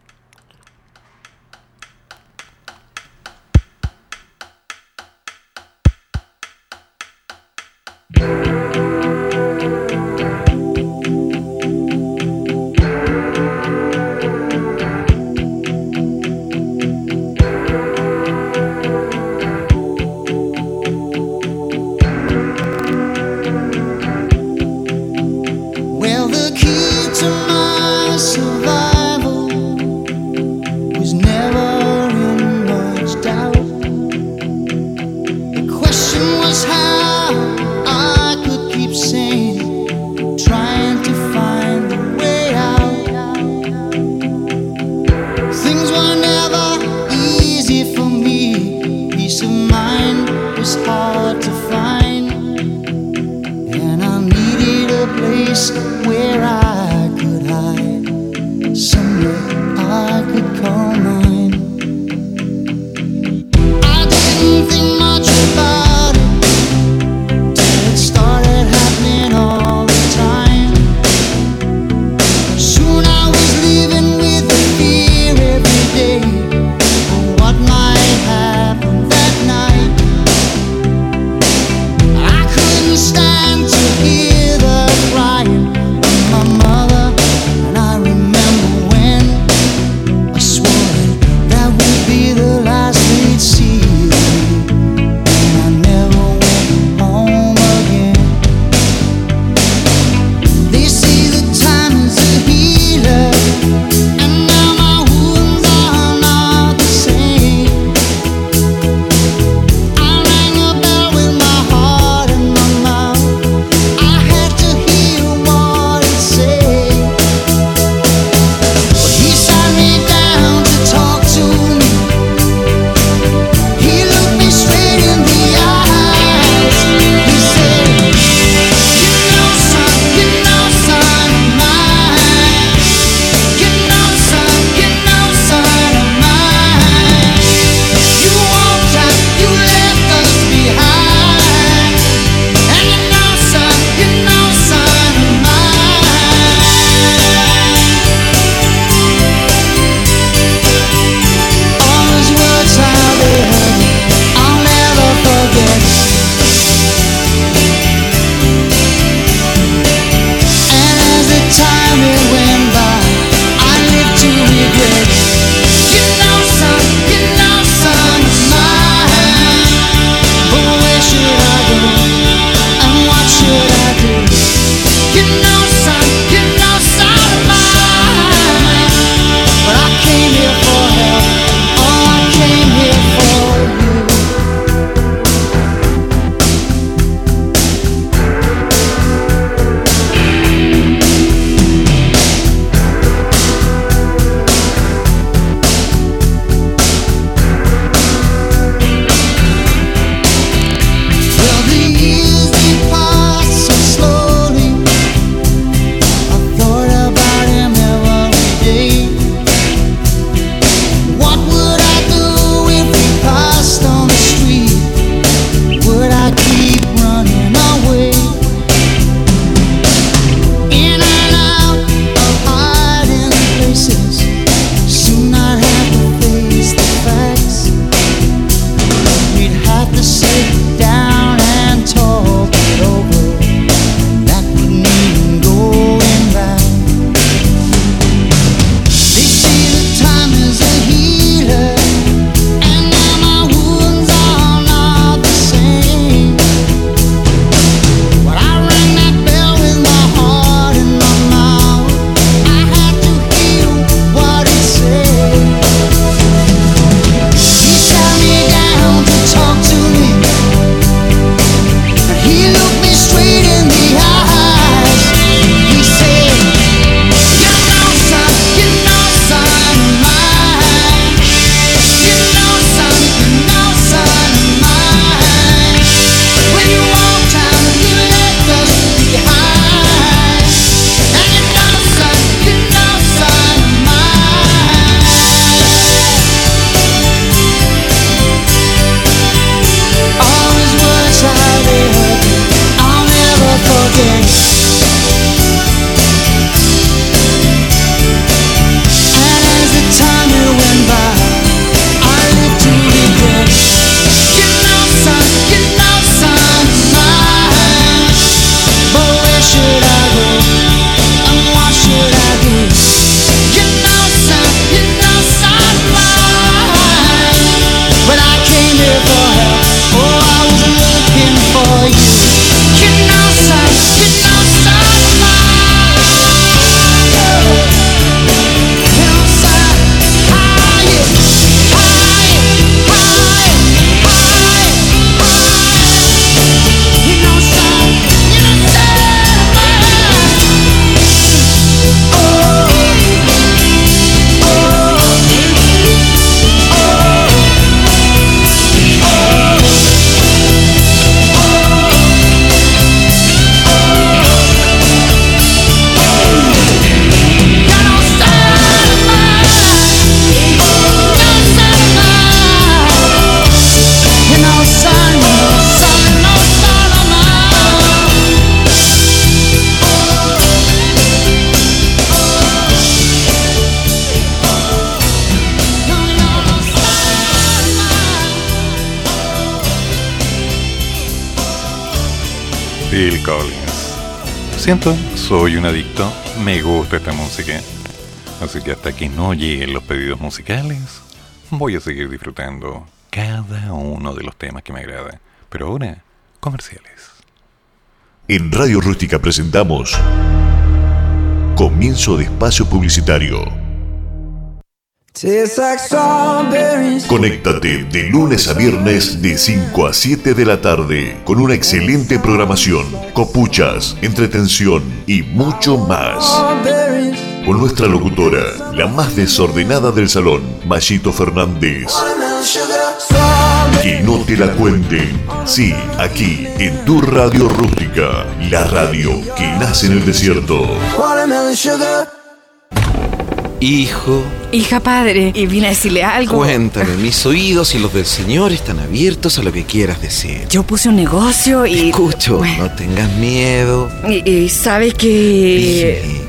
Siento, soy un adicto, me gusta esta música. Así que hasta que no lleguen los pedidos musicales, voy a seguir disfrutando cada uno de los temas que me agrada. Pero ahora, comerciales. En Radio Rústica presentamos Comienzo de Espacio Publicitario. Conéctate de lunes a viernes de 5 a 7 de la tarde con una excelente programación, copuchas, entretención y mucho más. Con nuestra locutora, la más desordenada del salón, Machito Fernández. Que no te la cuenten. Sí, aquí, en tu radio rústica, la radio que nace en el desierto. Hijo. Hija padre, y vine a decirle algo. Cuéntame, mis oídos y los del Señor están abiertos a lo que quieras decir. Yo puse un negocio y. Escucho, no tengas miedo. Y, y sabes que.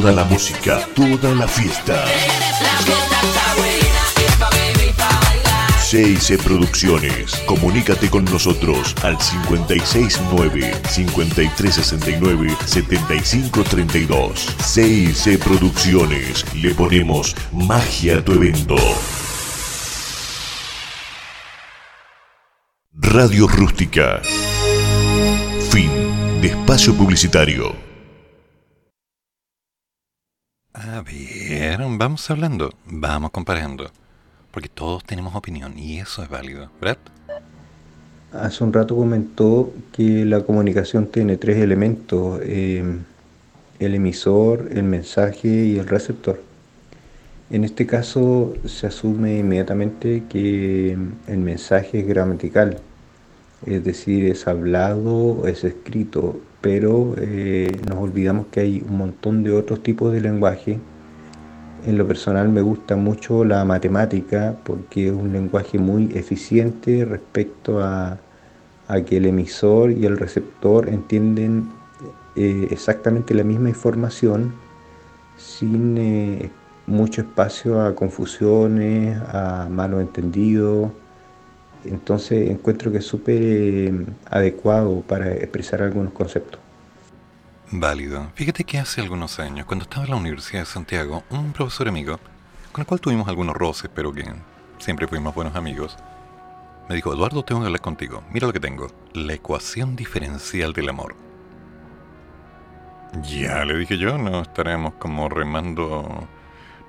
Toda la música, toda la fiesta. CIC Producciones. Comunícate con nosotros al 569-5369-7532. CIC Producciones. Le ponemos magia a tu evento. Radio Rústica. Fin de espacio publicitario. A ver, vamos hablando, vamos comparando. Porque todos tenemos opinión y eso es válido. ¿Brad? Hace un rato comentó que la comunicación tiene tres elementos, eh, el emisor, el mensaje y el receptor. En este caso se asume inmediatamente que el mensaje es gramatical, es decir, es hablado, es escrito, pero eh, nos olvidamos que hay un montón de otros tipos de lenguaje. En lo personal me gusta mucho la matemática porque es un lenguaje muy eficiente respecto a, que el emisor y el receptor entienden eh, exactamente la misma información sin eh, mucho espacio a confusiones, a malos entendidos. Entonces encuentro que es súper eh, adecuado para expresar algunos conceptos. Válido. Fíjate que hace algunos años, cuando estaba en la Universidad de Santiago, un profesor amigo, con el cual tuvimos algunos roces, pero que siempre fuimos buenos amigos, Me dijo, Eduardo, tengo que hablar contigo. Mira lo que tengo. La ecuación diferencial del amor. Ya, le dije yo, no estaremos como remando,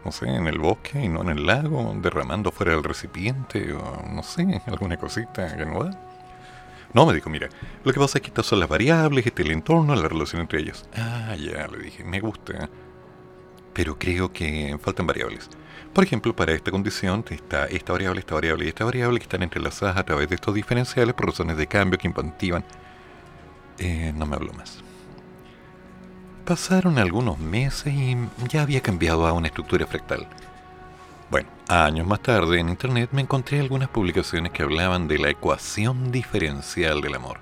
no sé, en el bosque y no en el lago, derramando fuera del recipiente o no sé, alguna cosita que no va. No, me dijo, mira, lo que pasa es que estas son las variables, este es el entorno, la relación entre ellas. Ah, ya, le dije, me gusta. Pero creo que faltan variables. Por ejemplo, para esta condición está esta variable, esta variable y esta variable que están entrelazadas a través de estos diferenciales por razones de cambio que impactivan. Eh, no me hablo más. Pasaron algunos meses y ya había cambiado a una estructura fractal. Bueno, años más tarde en internet me encontré algunas publicaciones que hablaban de la ecuación diferencial del amor.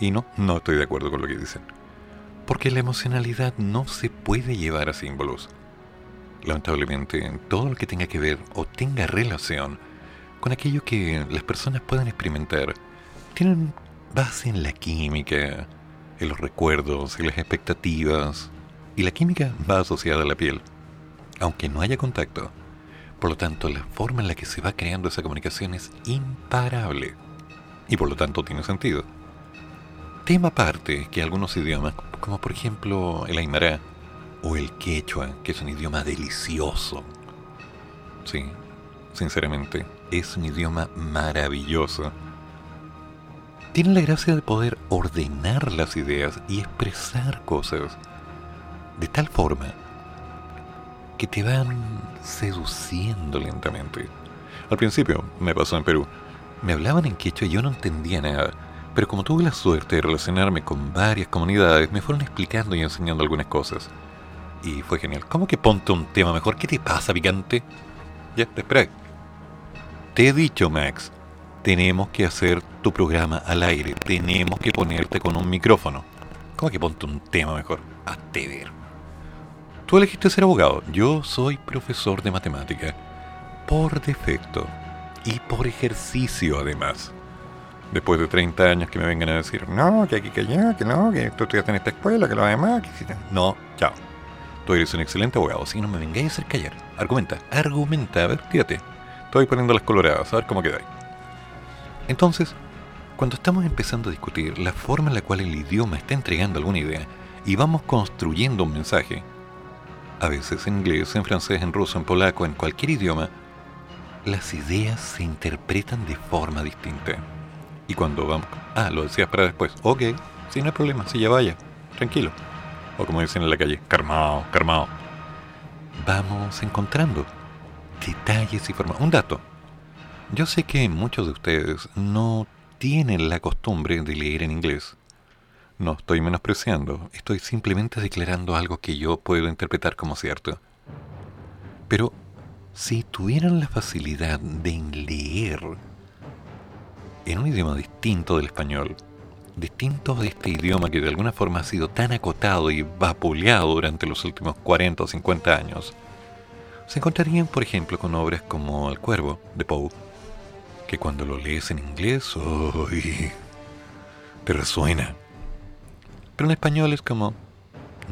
Y no, no estoy de acuerdo con lo que dicen. Porque la emocionalidad no se puede llevar a símbolos. Lamentablemente, todo lo que tenga que ver o tenga relación con aquello que las personas puedan experimentar, tienen base en la química, los recuerdos, en las expectativas, y la química va asociada a la piel, aunque no haya contacto. Por lo tanto, la forma en la que se va creando esa comunicación es imparable, y por lo tanto tiene sentido. Tema aparte que algunos idiomas, como por ejemplo el aymara o el quechua, que es un idioma delicioso, sí, sinceramente, es un idioma maravilloso tienen la gracia de poder ordenar las ideas y expresar cosas de tal forma que te van seduciendo lentamente. Al principio me pasó en Perú. Me hablaban en quechua y yo no entendía nada. Pero como tuve la suerte de relacionarme con varias comunidades, me fueron explicando y enseñando algunas cosas. Y fue genial. ¿Cómo que ponte un tema mejor? ¿Qué te pasa, picante? Ya, te esperé. Te he dicho, Max, tenemos que hacer tu programa al aire, tenemos que ponerte con un micrófono. ¿Cómo que ponte un tema mejor? Hazte ver. Tú elegiste ser abogado, yo soy profesor de matemática, por defecto y por ejercicio además. Después de 30 años que me vengan a decir, no, que aquí, que allá, que no, que tú estudiaste en esta escuela, que lo demás, que No, chao. Tú eres un excelente abogado, si no me vengáis a hacer callar. Argumenta, argumenta, a ver, fíjate. Estoy poniendo las coloradas, a ver cómo quedáis. Entonces, cuando estamos empezando a discutir la forma en la cual el idioma está entregando alguna idea y vamos construyendo un mensaje, a veces en inglés, en francés, en ruso, en polaco, en cualquier idioma, las ideas se interpretan de forma distinta. Y cuando vamos... Ah, lo decías para después. Ok, sí, no hay problema, sí, ya vaya, tranquilo. O como dicen en la calle, carmao, carmao. Vamos encontrando detalles y formas. Un dato. Yo sé que muchos de ustedes no tienen la costumbre de leer en inglés. No estoy menospreciando, estoy simplemente declarando algo que yo puedo interpretar como cierto. Pero si tuvieran la facilidad de leer en un idioma distinto del español, distinto de este idioma que de alguna forma ha sido tan acotado y vapuleado durante los últimos 40 o 50 años, se encontrarían, por ejemplo, con obras como El Cuervo, de Poe, que cuando lo lees en inglés, ¡ay! te resuena. Pero en español es como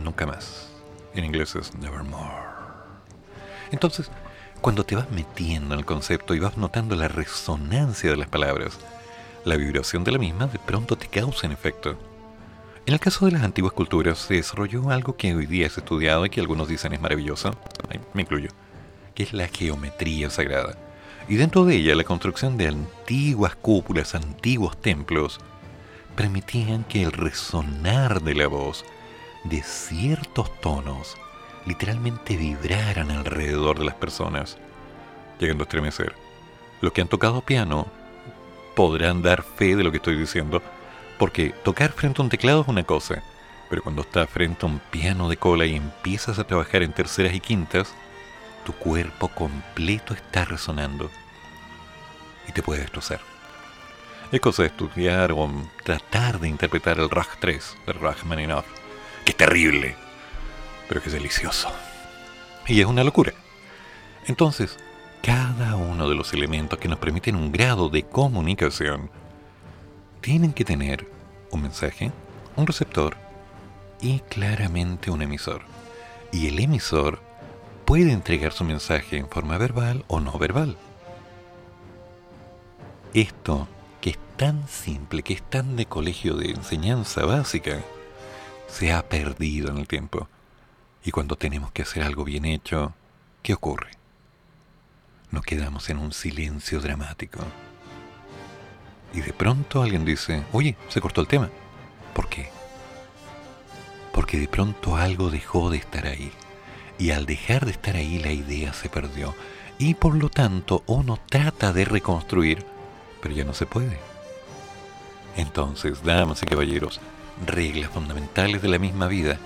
nunca más. En inglés es nevermore. Entonces, cuando te vas metiendo en el concepto y vas notando la resonancia de las palabras, la vibración de la misma de pronto te causa en efecto. En el caso de las antiguas culturas se desarrolló algo que hoy día es estudiado y que algunos dicen es maravilloso, me incluyo, que es la geometría sagrada y dentro de ella la construcción de antiguas cúpulas, antiguos templos, permitían que el resonar de la voz de ciertos tonos literalmente vibraran alrededor de las personas, llegando a estremecer. Los que han tocado piano podrán dar fe de lo que estoy diciendo, porque tocar frente a un teclado es una cosa, pero cuando estás frente a un piano de cola y empiezas a trabajar en terceras y quintas, tu cuerpo completo está resonando y te puede destrozar. Es cosa de estudiar o tratar de interpretar el Raj 3 de Rachmaninoff, que es terrible, pero que es delicioso. Y es una locura. Entonces, cada uno de los elementos que nos permiten un grado de comunicación tienen que tener un mensaje, un receptor y claramente un emisor. Y el emisor puede entregar su mensaje en forma verbal o no verbal. esto que es tan simple, que es tan de colegio de enseñanza básica, se ha perdido en el tiempo. Y cuando tenemos que hacer algo bien hecho, ¿qué ocurre? Nos quedamos en un silencio dramático. Y de pronto alguien dice, oye, se cortó el tema. ¿Por qué? Porque de pronto algo dejó de estar ahí. Y al dejar de estar ahí la idea se perdió. Y por lo tanto uno trata de reconstruir, pero ya no se puede. Entonces, damas y caballeros, reglas fundamentales de la misma vida.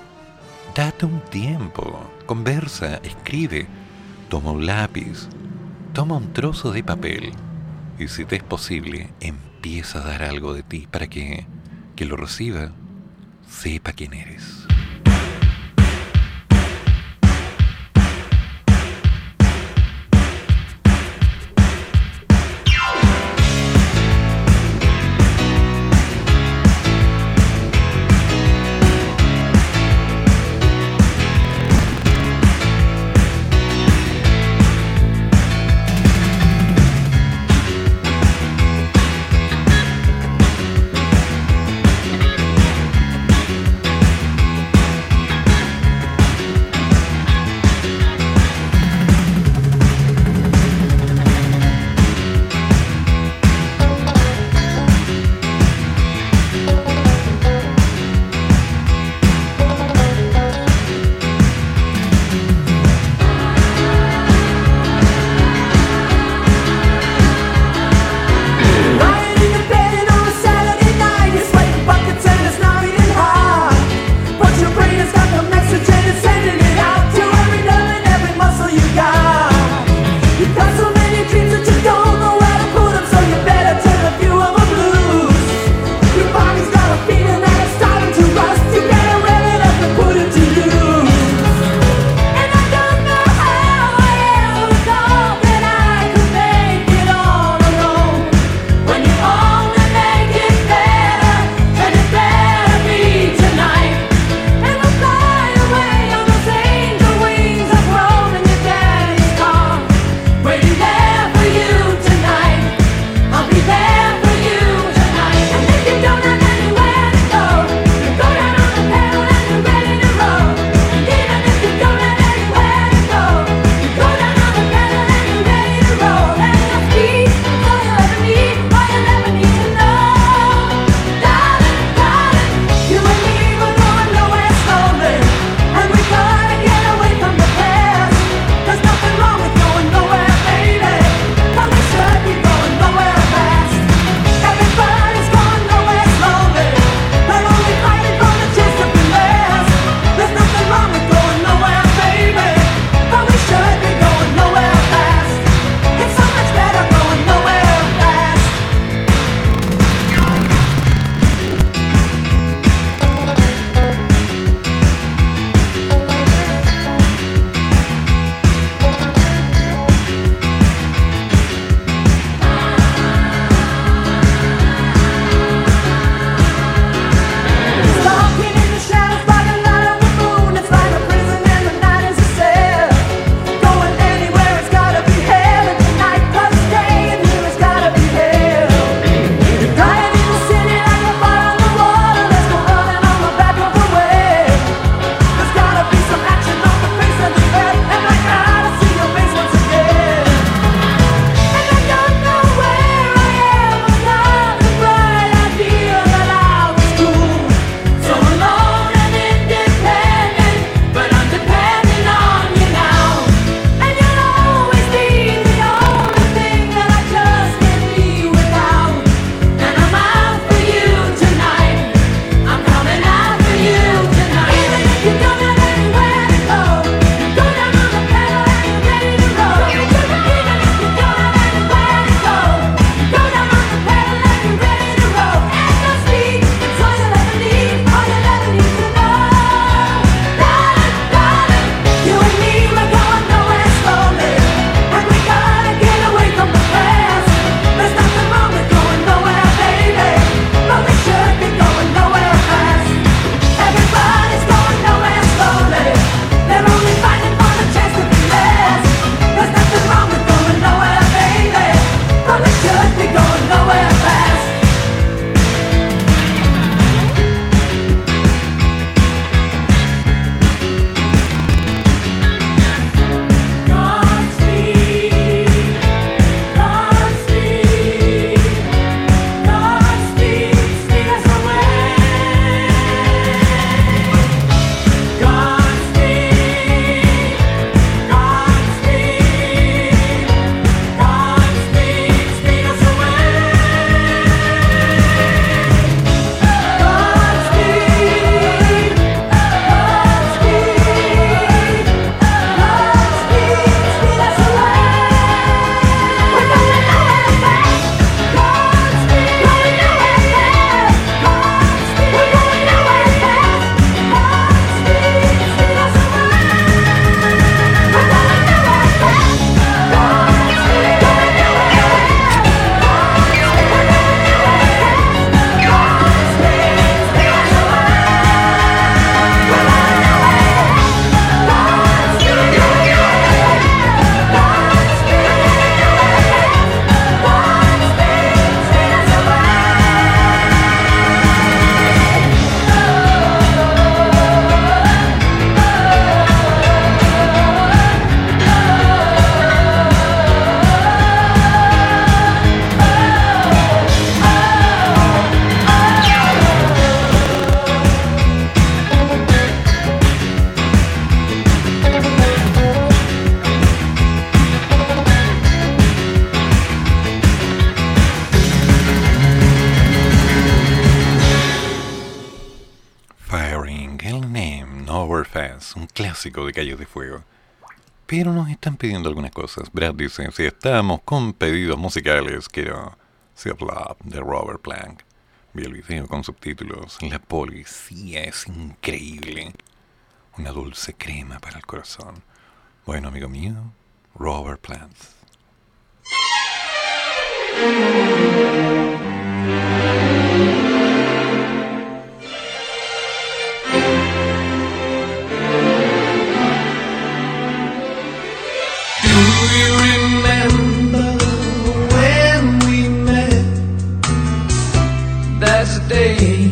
Date un tiempo, conversa, escribe, toma un lápiz, toma un trozo de papel y si te es posible, empieza a dar algo de ti para que, que lo reciba, sepa quién eres. Brad dice, si estamos con pedidos musicales, quiero Self Love de Robert Plank. Vi el video con subtítulos. La policía es increíble. Una dulce crema para el corazón. Bueno, amigo mío, Robert Plant. Day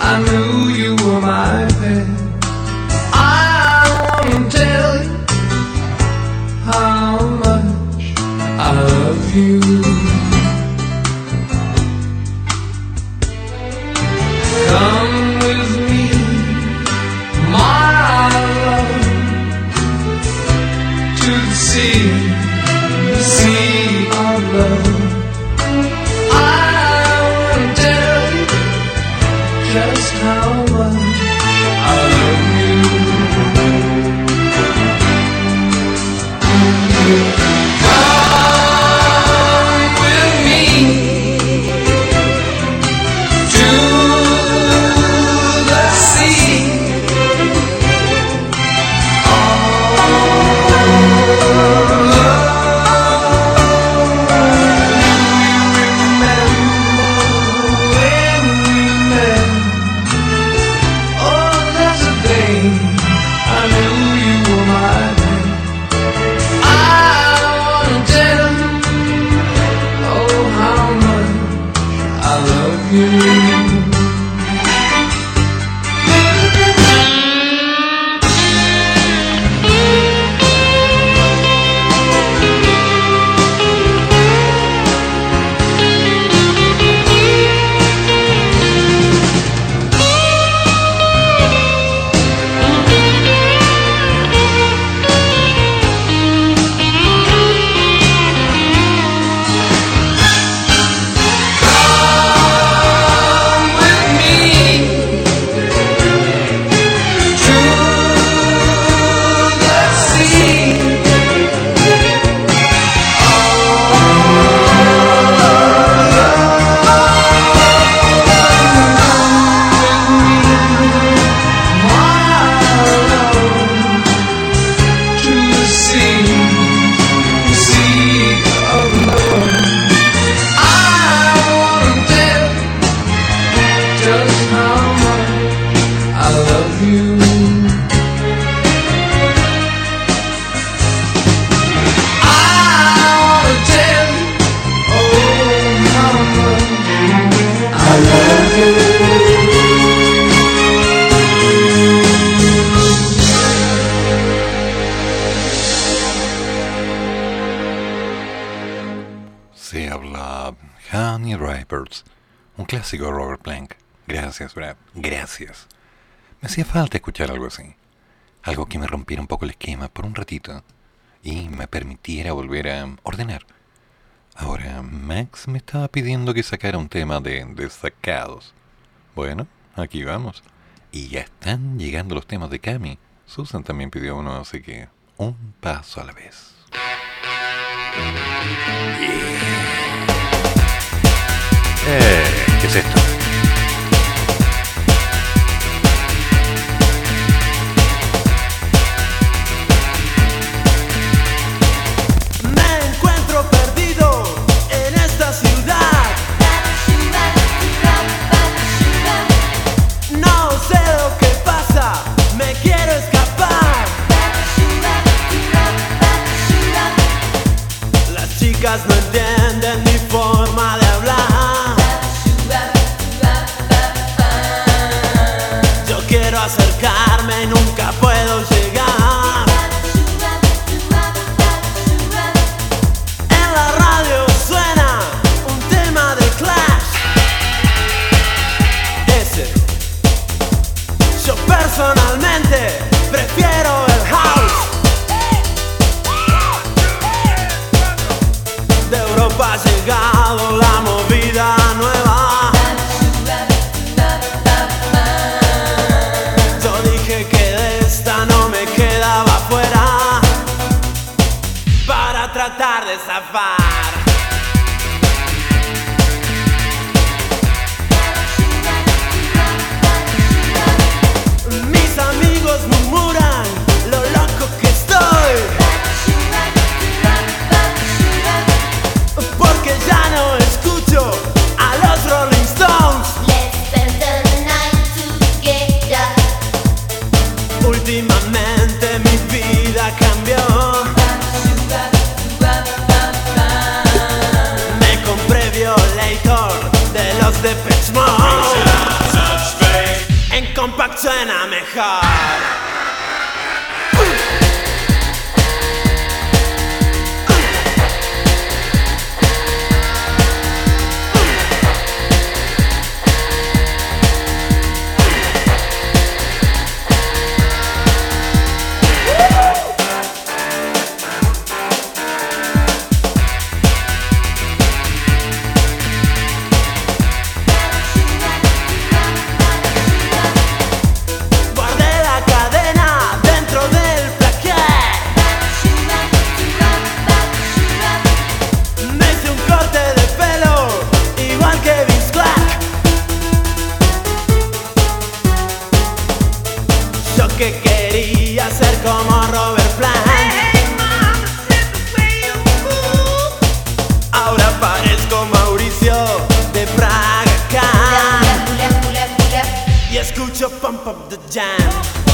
I knew you were my pet. I wanna tell you how much I love you. Clásico Robert Plank. Gracias, Brad. Gracias. Me hacía falta escuchar algo así. Algo que me rompiera un poco el esquema por un ratito y me permitiera volver a ordenar. Ahora, Max me estaba pidiendo que sacara un tema de destacados. Bueno, aquí vamos. Y ya están llegando los temas de Cami. Susan también pidió uno, así que un paso a la vez. Eh, ¿qué es esto? suena mejor. of the jam.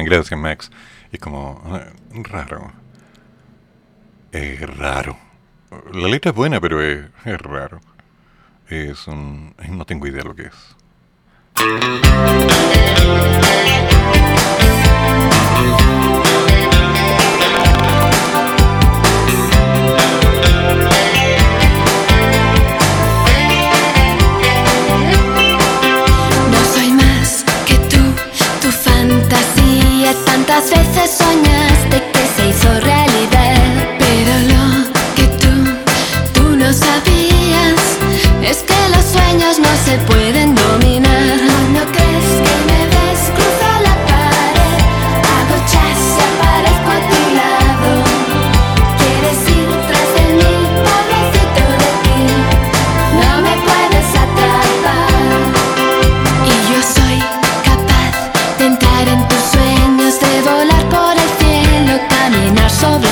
gracias Max. Y como, ah, raro. Es raro. La letra es buena, pero es, es raro. Es un... No tengo idea lo que es. ¿Cuántas veces soñaste que se hizo realidad? Pero lo que tú, tú no sabías es que los sueños no se pueden. sabe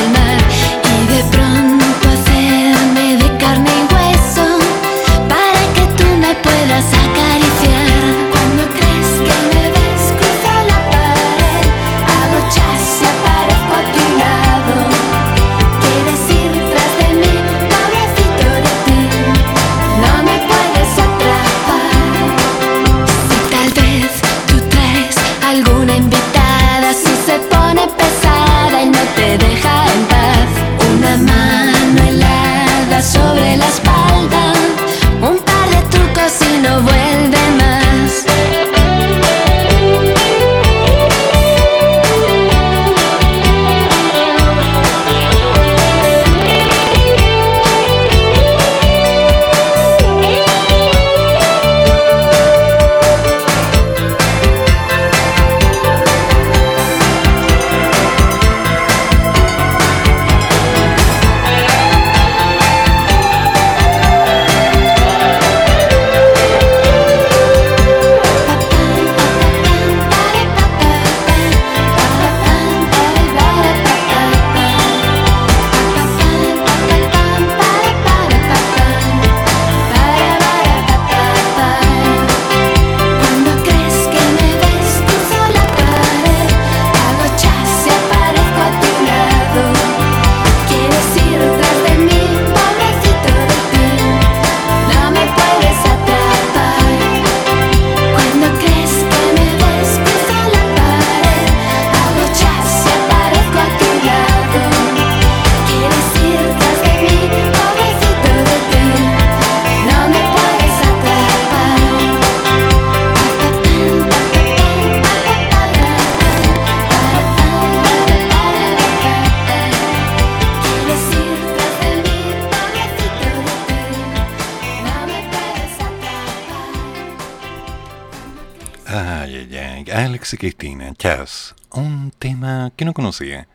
Alex Cristina, Chas. Un tema que no conocía.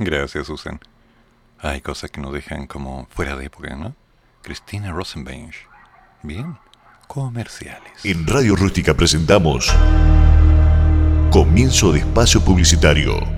Gracias, Susan. Hay cosas que nos dejan como fuera de época, ¿no? Cristina Rosenbench. Bien. Comerciales. En Radio Rústica presentamos Comienzo de Espacio Publicitario.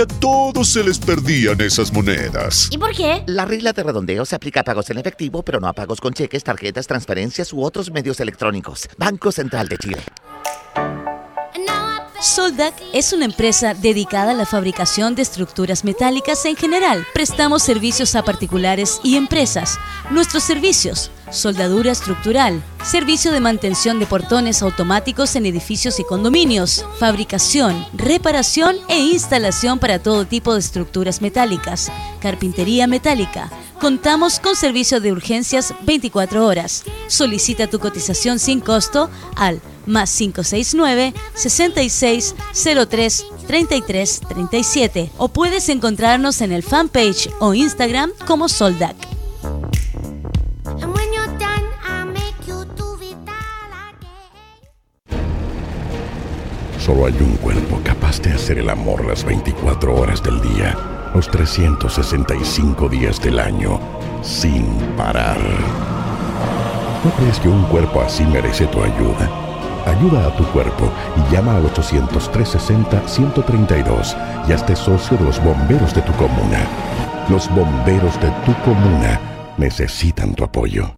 a todos se les perdían esas monedas. ¿Y por qué? La regla de redondeo se aplica a pagos en efectivo, pero no a pagos con cheques, tarjetas, transferencias u otros medios electrónicos. Banco Central de Chile. Soldac es una empresa dedicada a la fabricación de estructuras metálicas en general. Prestamos servicios a particulares y empresas. Nuestros servicios, soldadura estructural, servicio de mantención de portones automáticos en edificios y condominios, fabricación, reparación e instalación para todo tipo de estructuras metálicas, carpintería metálica. Contamos con servicio de urgencias 24 horas. Solicita tu cotización sin costo al más 569 6603 33 37 o puedes encontrarnos en el fanpage o Instagram como Soldac. Solo hay un cuerpo capaz de hacer el amor las 24 horas del día, los 365 días del año, sin parar. ¿No crees que un cuerpo así merece tu ayuda? Ayuda a tu cuerpo y llama al 800-360-132 y hazte socio de los bomberos de tu comuna. Los bomberos de tu comuna necesitan tu apoyo.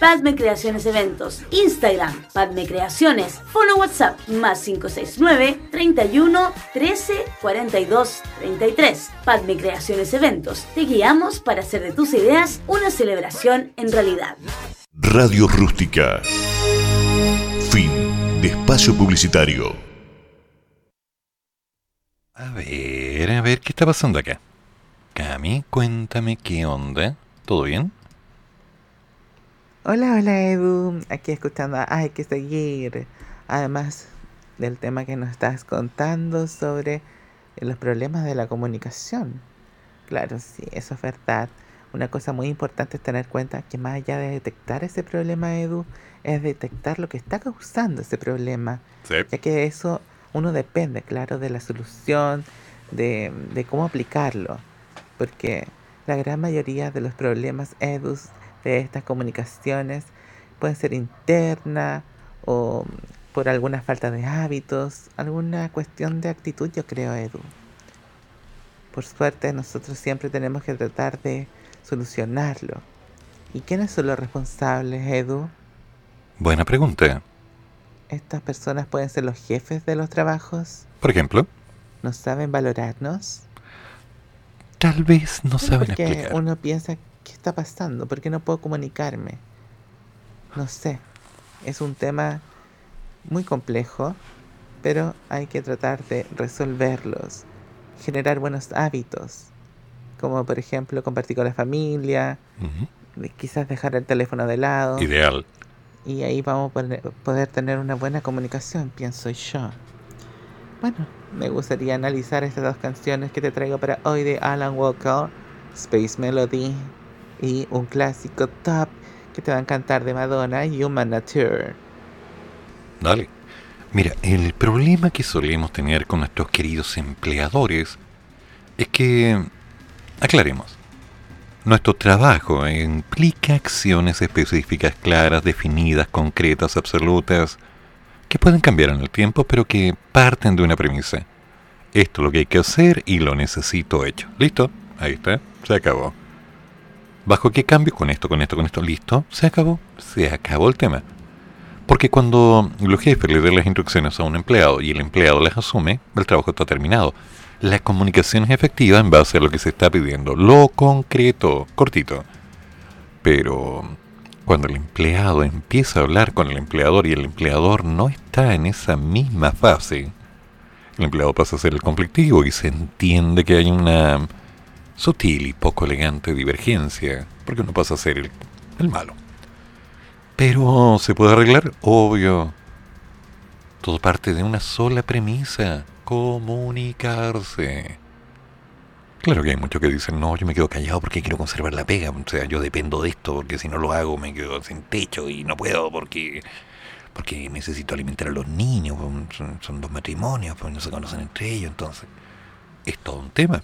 Padme Creaciones Eventos, Instagram, Padme Creaciones, Fono WhatsApp, más 569 31 13 42 33. Padme Creaciones Eventos, te guiamos para hacer de tus ideas una celebración en realidad. Radio Rústica. Fin de espacio publicitario. A ver, a ver, ¿qué está pasando acá? Cami, cuéntame qué onda. ¿Todo bien? Hola, hola Edu, aquí escuchando, hay que seguir. Además del tema que nos estás contando sobre los problemas de la comunicación. Claro, sí, eso es verdad. Una cosa muy importante es tener cuenta que más allá de detectar ese problema, Edu, es detectar lo que está causando ese problema. Sí. Ya que eso uno depende, claro, de la solución, de, de cómo aplicarlo. Porque la gran mayoría de los problemas, Edu, de estas comunicaciones pueden ser interna o por alguna falta de hábitos, alguna cuestión de actitud, yo creo, Edu. Por suerte, nosotros siempre tenemos que tratar de solucionarlo. ¿Y quiénes son los responsables, Edu? Buena pregunta. ¿Estas personas pueden ser los jefes de los trabajos? Por ejemplo, ¿No saben valorarnos? tal vez no saben Porque explicar. uno piensa, ¿qué está pasando? ¿Por qué no puedo comunicarme? No sé. Es un tema muy complejo, pero hay que tratar de resolverlos. Generar buenos hábitos, como por ejemplo compartir con la familia, quizás dejar el teléfono de lado. Ideal. Y ahí vamos a poder tener una buena comunicación, pienso yo. Bueno, me gustaría analizar estas dos canciones que te traigo para hoy de Alan Walker, Space Melody, y un clásico top que te va a encantar de Madonna, Human Nature. Dale. Mira, el problema que solemos tener con nuestros queridos empleadores es que, aclaremos, nuestro trabajo implica acciones específicas, claras, definidas, concretas, absolutas, que pueden cambiar en el tiempo, pero que parten de una premisa. Esto es lo que hay que hacer y lo necesito hecho. ¿Listo? Ahí está. Se acabó. ¿Bajo qué cambio? Con esto, con esto, con esto. ¿Listo? Se acabó. Se acabó el tema. Porque cuando los jefes le den las instrucciones a un empleado y el empleado las asume, el trabajo está terminado. La comunicación es efectiva en base a lo que se está pidiendo. Lo concreto, cortito. Pero cuando el empleado empieza a hablar con el empleador y el empleador no está en esa misma fase, el empleado pasa a ser el conflictivo y se entiende que hay una sutil y poco elegante divergencia, porque uno pasa a ser el, malo. Pero se puede arreglar, obvio. Todo parte de una sola premisa, comunicarse. Claro que hay muchos que dicen, no, yo me quedo callado porque quiero conservar la pega. O sea, yo dependo de esto porque si no lo hago me quedo sin techo y no puedo porque porque necesito alimentar a los niños. pues, Son, son dos matrimonios, pues no se conocen entre ellos. Entonces, es todo un tema.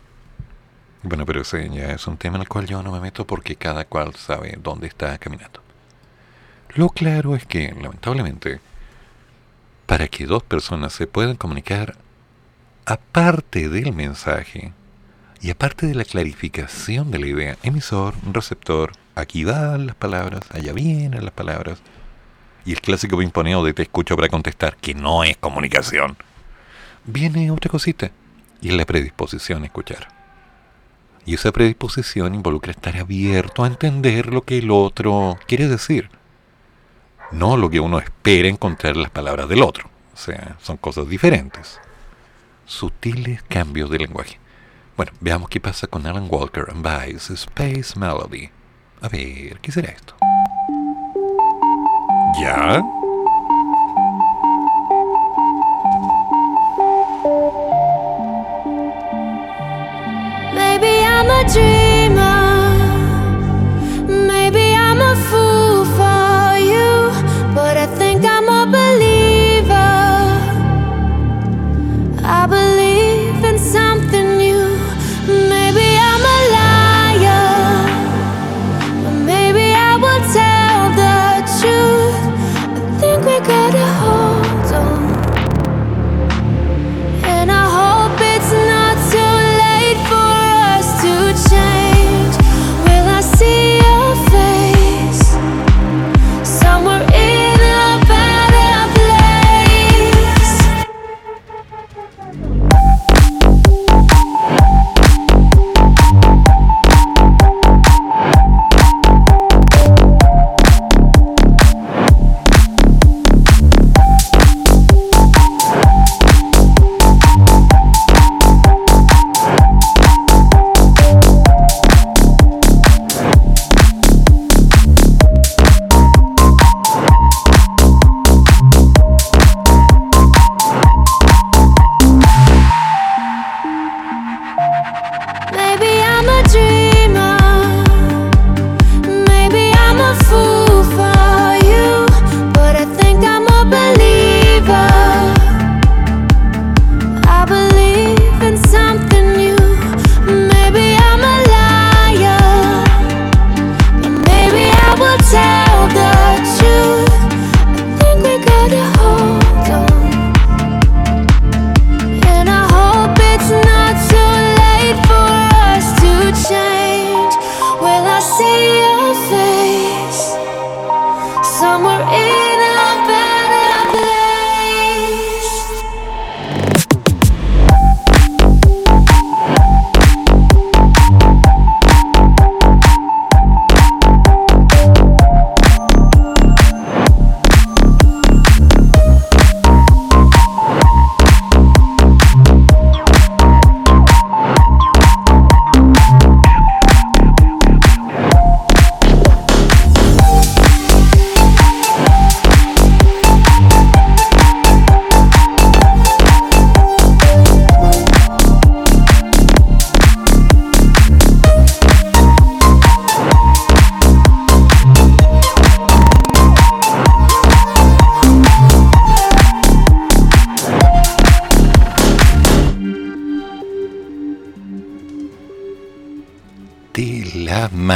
Bueno, pero ese ya es un tema en el cual yo no me meto porque cada cual sabe dónde está caminando. Lo claro es que, lamentablemente, para que dos personas se puedan comunicar, aparte del mensaje y aparte de la clarificación de la idea, emisor, receptor, aquí van las palabras, allá vienen las palabras, y el clásico pimponeo de te escucho para contestar, que no es comunicación, viene otra cosita, y la predisposición a escuchar. Y esa predisposición involucra estar abierto a entender lo que el otro quiere decir no lo que uno espera encontrar en las palabras del otro. O sea, son cosas diferentes. Sutiles cambios de lenguaje. Bueno, veamos qué pasa con Alan Walker and Vice Space Melody. A ver, ¿qué será esto? ¿Ya? I'm a dreamer.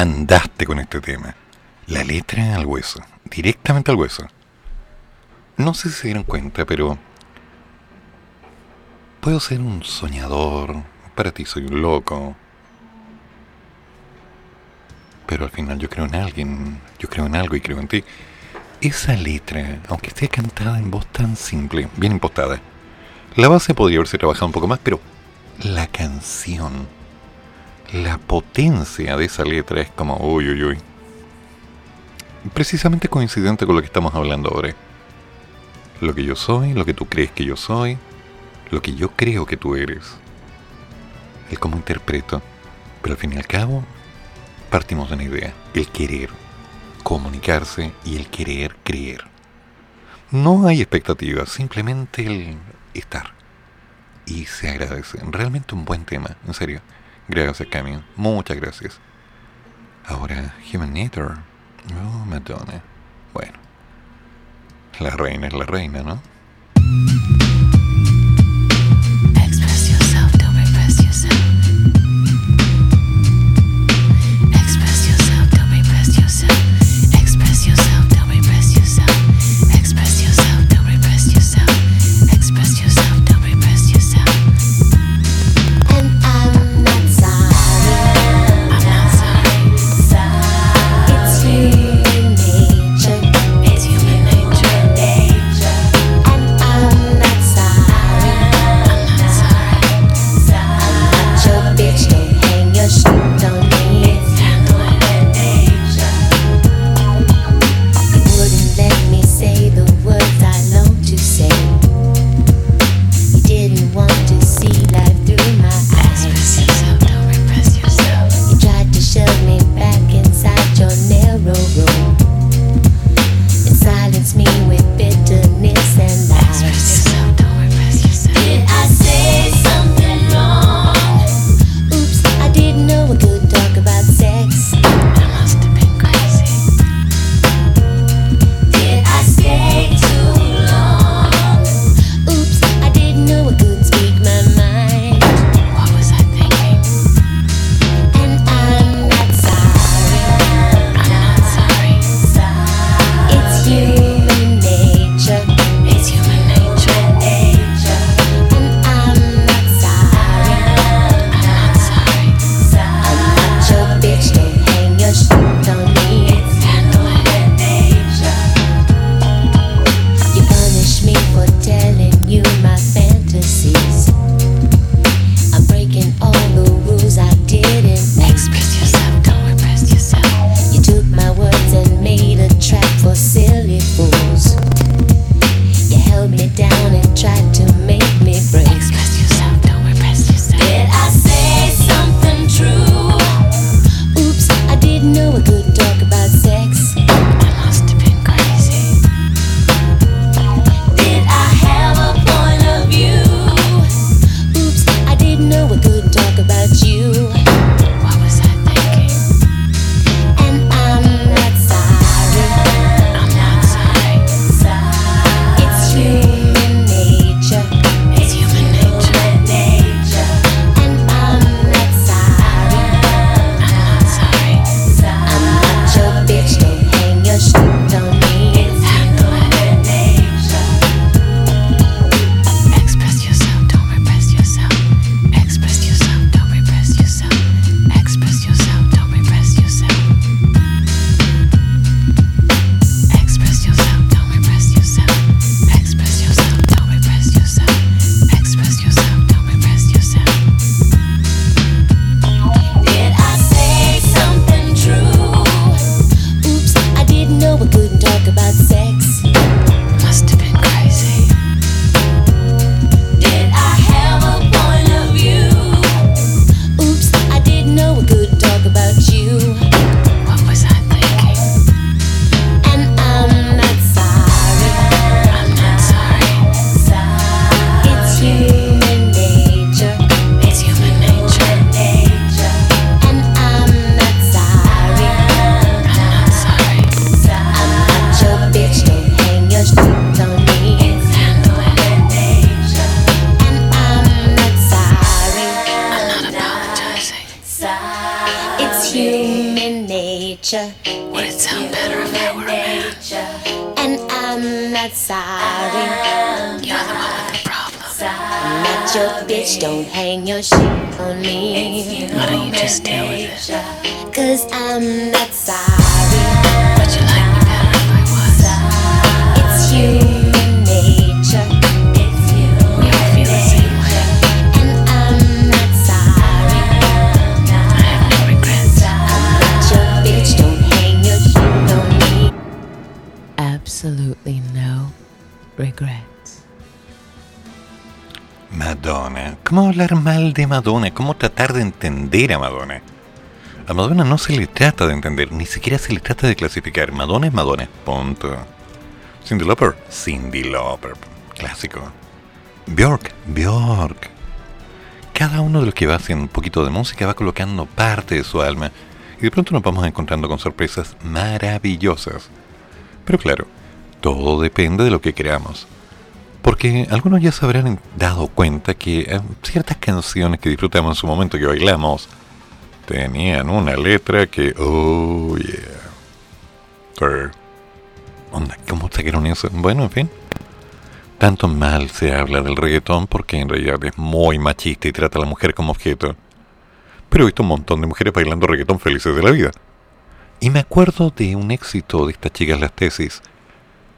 Mandaste con este tema. La letra al hueso, directamente al hueso. No sé si se dieron cuenta, pero puedo ser un soñador, para ti soy un loco, pero al final yo creo en alguien, yo creo en algo y creo en ti. Esa letra, aunque esté cantada en voz tan simple, bien impostada, la base podría haberse trabajado un poco más, pero la canción, la potencia de esa letra es como uy, uy, uy. Precisamente coincidente con lo que estamos hablando ahora. Lo que yo soy, lo que tú crees que yo soy, lo que yo creo que tú eres. El cómo interpreto. Pero al fin y al cabo, partimos de una idea. El querer comunicarse y el querer creer. No hay expectativas, simplemente el estar. Y se agradece. Realmente un buen tema, en serio. Gracias, Camion. Muchas gracias. Ahora, Human Nature. Oh, Madonna. Bueno. La reina es la reina, ¿no? Madonna? ¿Cómo tratar de entender a Madonna? A Madonna no se le trata de entender, ni siquiera se le trata de clasificar. Madonna es Madonna. Punto. Cindy Lauper. Cindy Lauper. Clásico. Bjork. Bjork. Cada uno de los que va haciendo un poquito de música va colocando parte de su alma y de pronto nos vamos encontrando con sorpresas maravillosas. Pero claro, todo depende de lo que creamos. Porque algunos ya se habrán dado cuenta que eh, ciertas canciones que disfrutamos en su momento, que bailamos, tenían una letra que, oh yeah. Onda, ¿Cómo sacaron eso? Bueno, en fin. Tanto mal se habla del reggaetón porque en realidad es muy machista y trata a la mujer como objeto. Pero he visto un montón de mujeres bailando reggaetón felices de la vida. Y me acuerdo de un éxito de estas chicas las tesis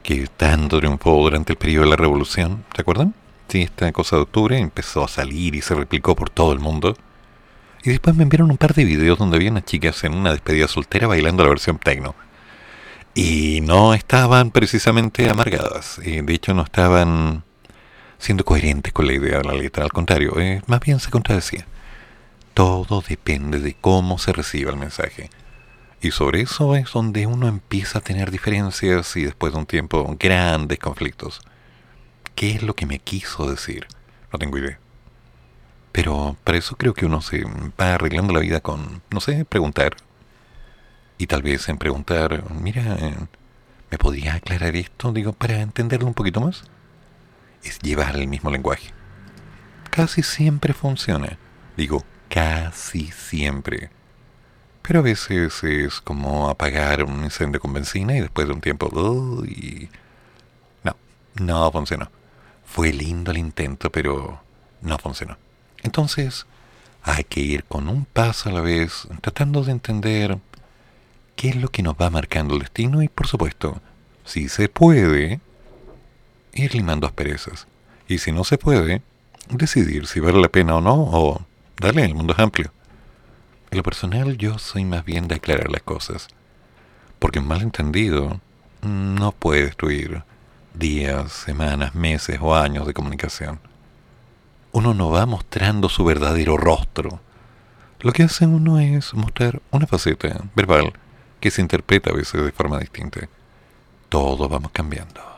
que tanto triunfó durante el periodo de la revolución, ¿te acuerdan? Sí, esta cosa de octubre empezó a salir y se replicó por todo el mundo. Y después me enviaron un par de videos donde había unas chicas en una despedida soltera bailando la versión techno. Y no estaban precisamente amargadas. eh, de hecho, no estaban siendo coherentes con la idea de la letra. Al contrario, eh, más bien se contradecía. Todo depende de cómo se reciba el mensaje. Y sobre eso es donde uno empieza a tener diferencias y después de un tiempo grandes conflictos. ¿Qué es lo que me quiso decir? No tengo idea. Pero para eso creo que uno se va arreglando la vida con, no sé, preguntar. Y tal vez en preguntar, mira, ¿me podría aclarar esto? Digo, para entenderlo un poquito más. Es llevar el mismo lenguaje. Casi siempre funciona. Digo, casi siempre. Pero a veces es como apagar un incendio con benzina y después de un tiempo... no, no funcionó. Fue lindo el intento, pero no funcionó. Entonces, hay que ir con un paso a la vez, tratando de entender qué es lo que nos va marcando el destino y, por supuesto, si se puede, ir limando asperezas. Y si no se puede, decidir si vale la pena o no, o darle, el mundo es amplio. En lo personal yo soy más bien de aclarar las cosas, porque un malentendido no puede destruir días, semanas, meses o años de comunicación. Uno no va mostrando su verdadero rostro. Lo que hace uno es mostrar una faceta verbal que se interpreta a veces de forma distinta. Todos vamos cambiando.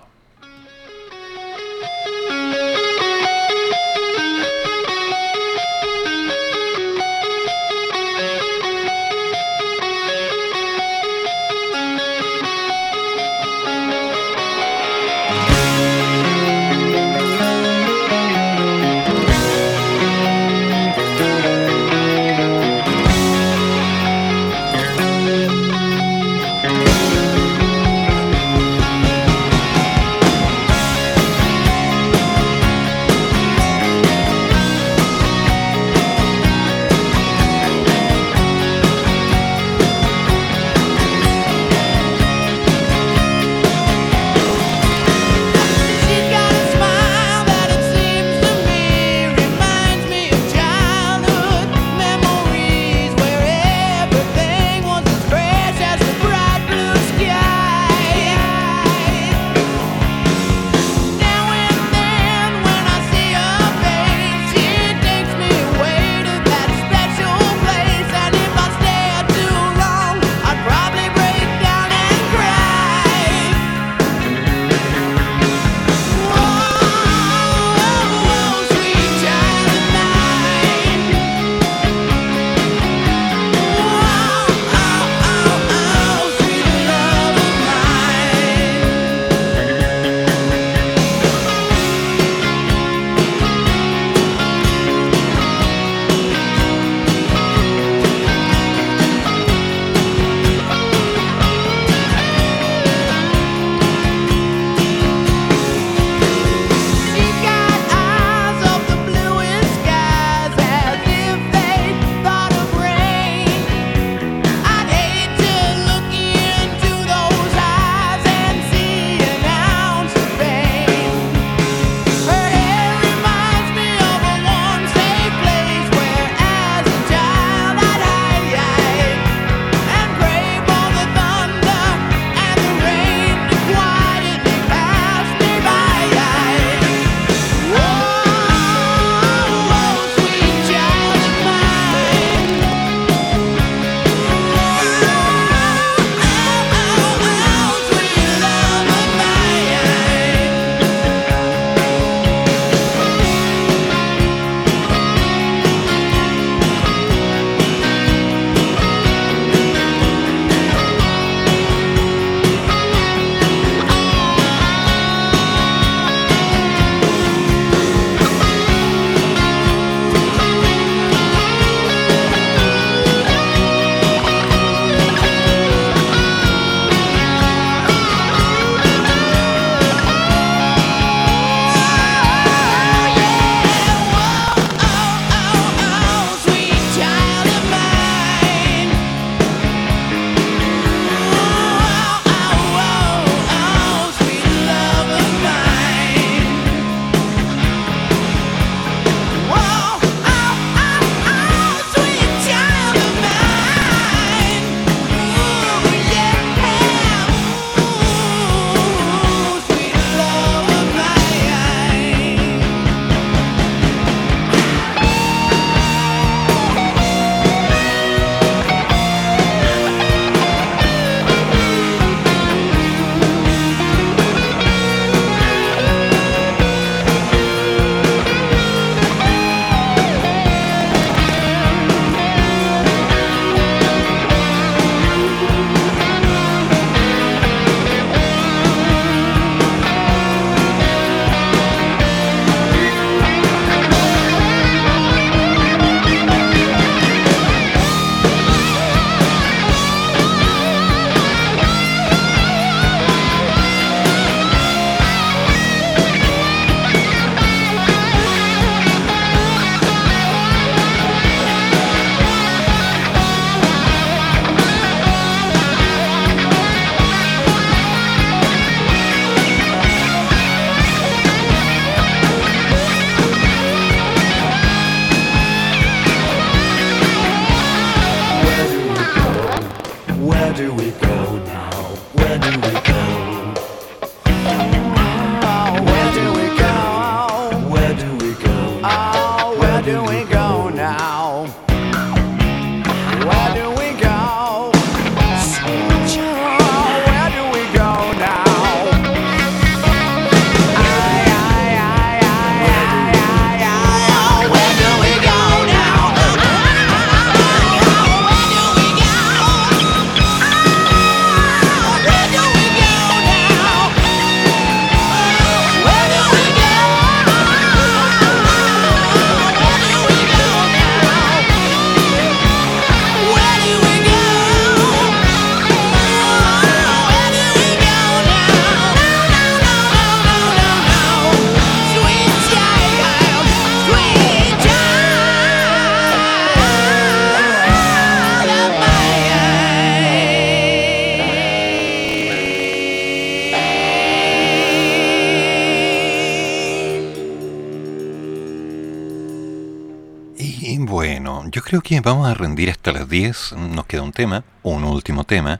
Creo que vamos a rendir hasta las 10. Nos queda un tema, un último tema,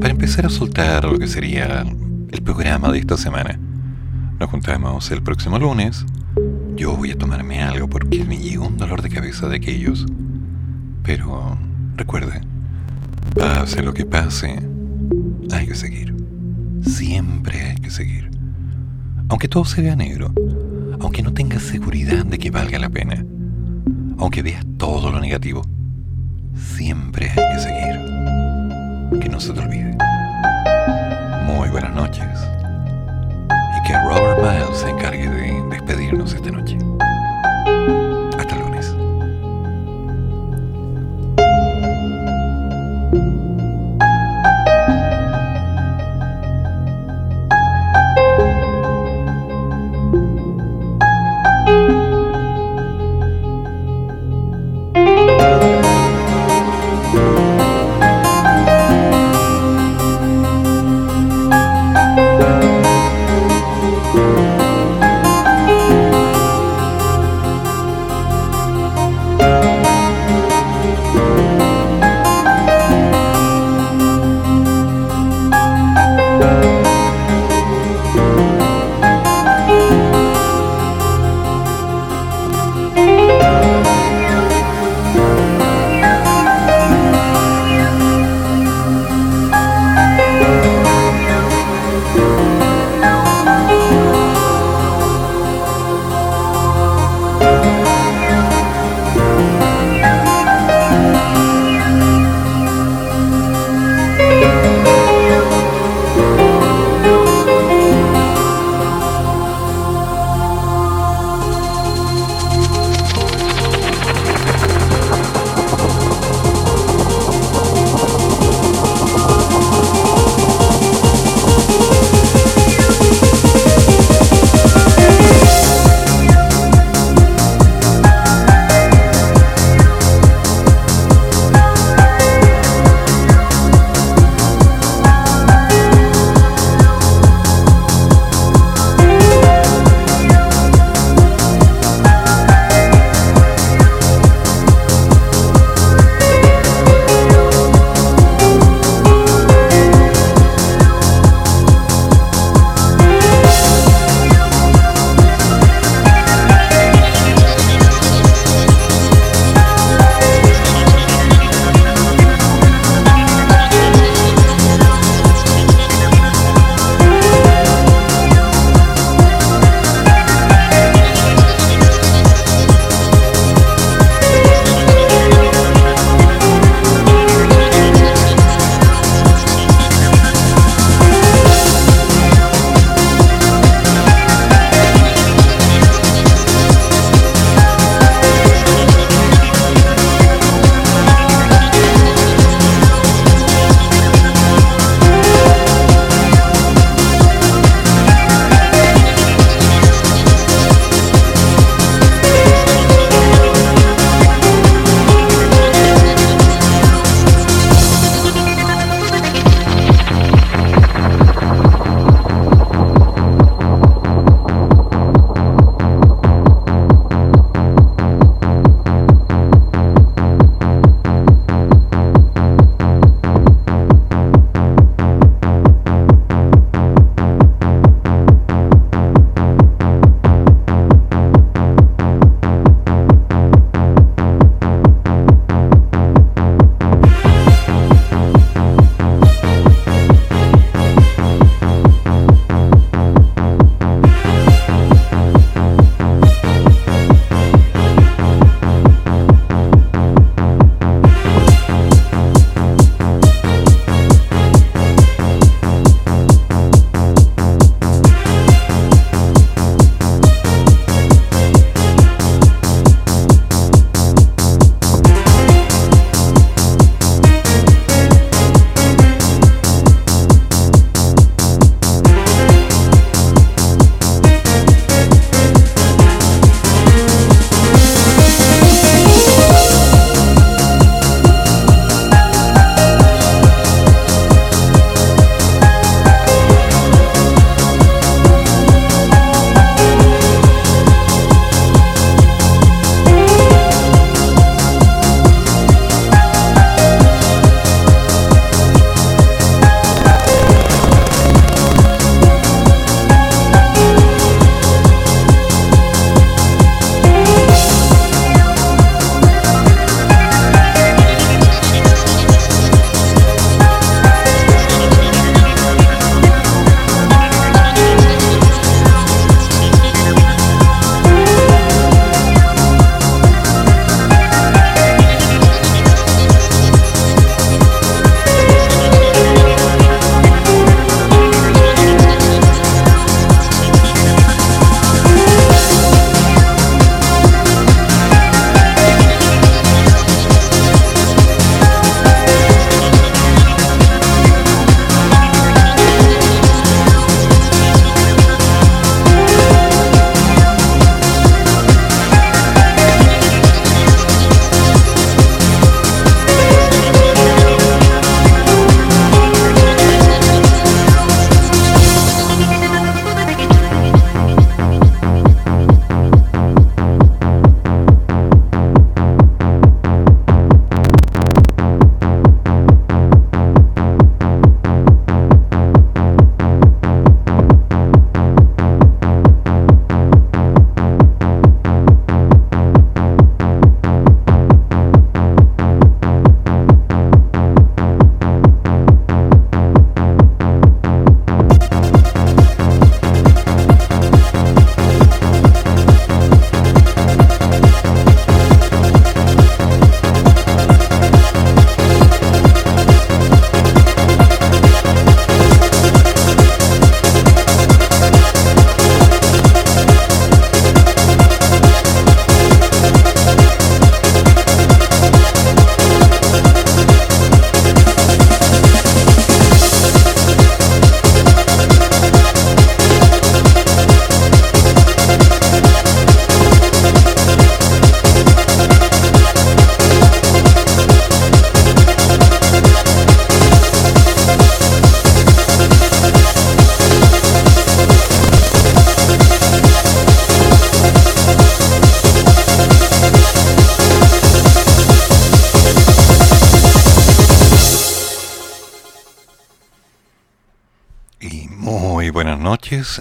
para empezar a soltar lo que sería el programa de esta semana. Nos juntamos el próximo lunes. Yo voy a tomarme algo porque me llegó un dolor de cabeza de aquellos. Pero recuerde, pase lo que pase, hay que seguir. Siempre hay que seguir. Aunque todo se vea negro, aunque no tengas seguridad de que valga la pena, aunque veas todo lo negativo, siempre hay que seguir. Que no se te olvide. Muy buenas noches. Y que Robert Miles se encargue de despedirnos esta noche.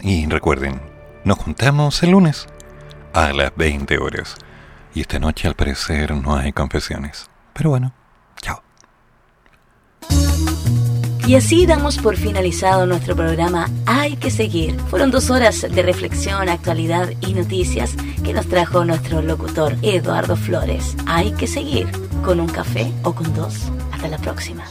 Y recuerden, nos juntamos el lunes a las 20 horas. Y esta noche al parecer no hay confesiones. Pero bueno, chao. Y así damos por finalizado nuestro programa Hay que seguir. Fueron dos horas de reflexión, actualidad y noticias que nos trajo nuestro locutor Eduardo Flores. Hay que seguir con un café o con dos. Hasta la próxima.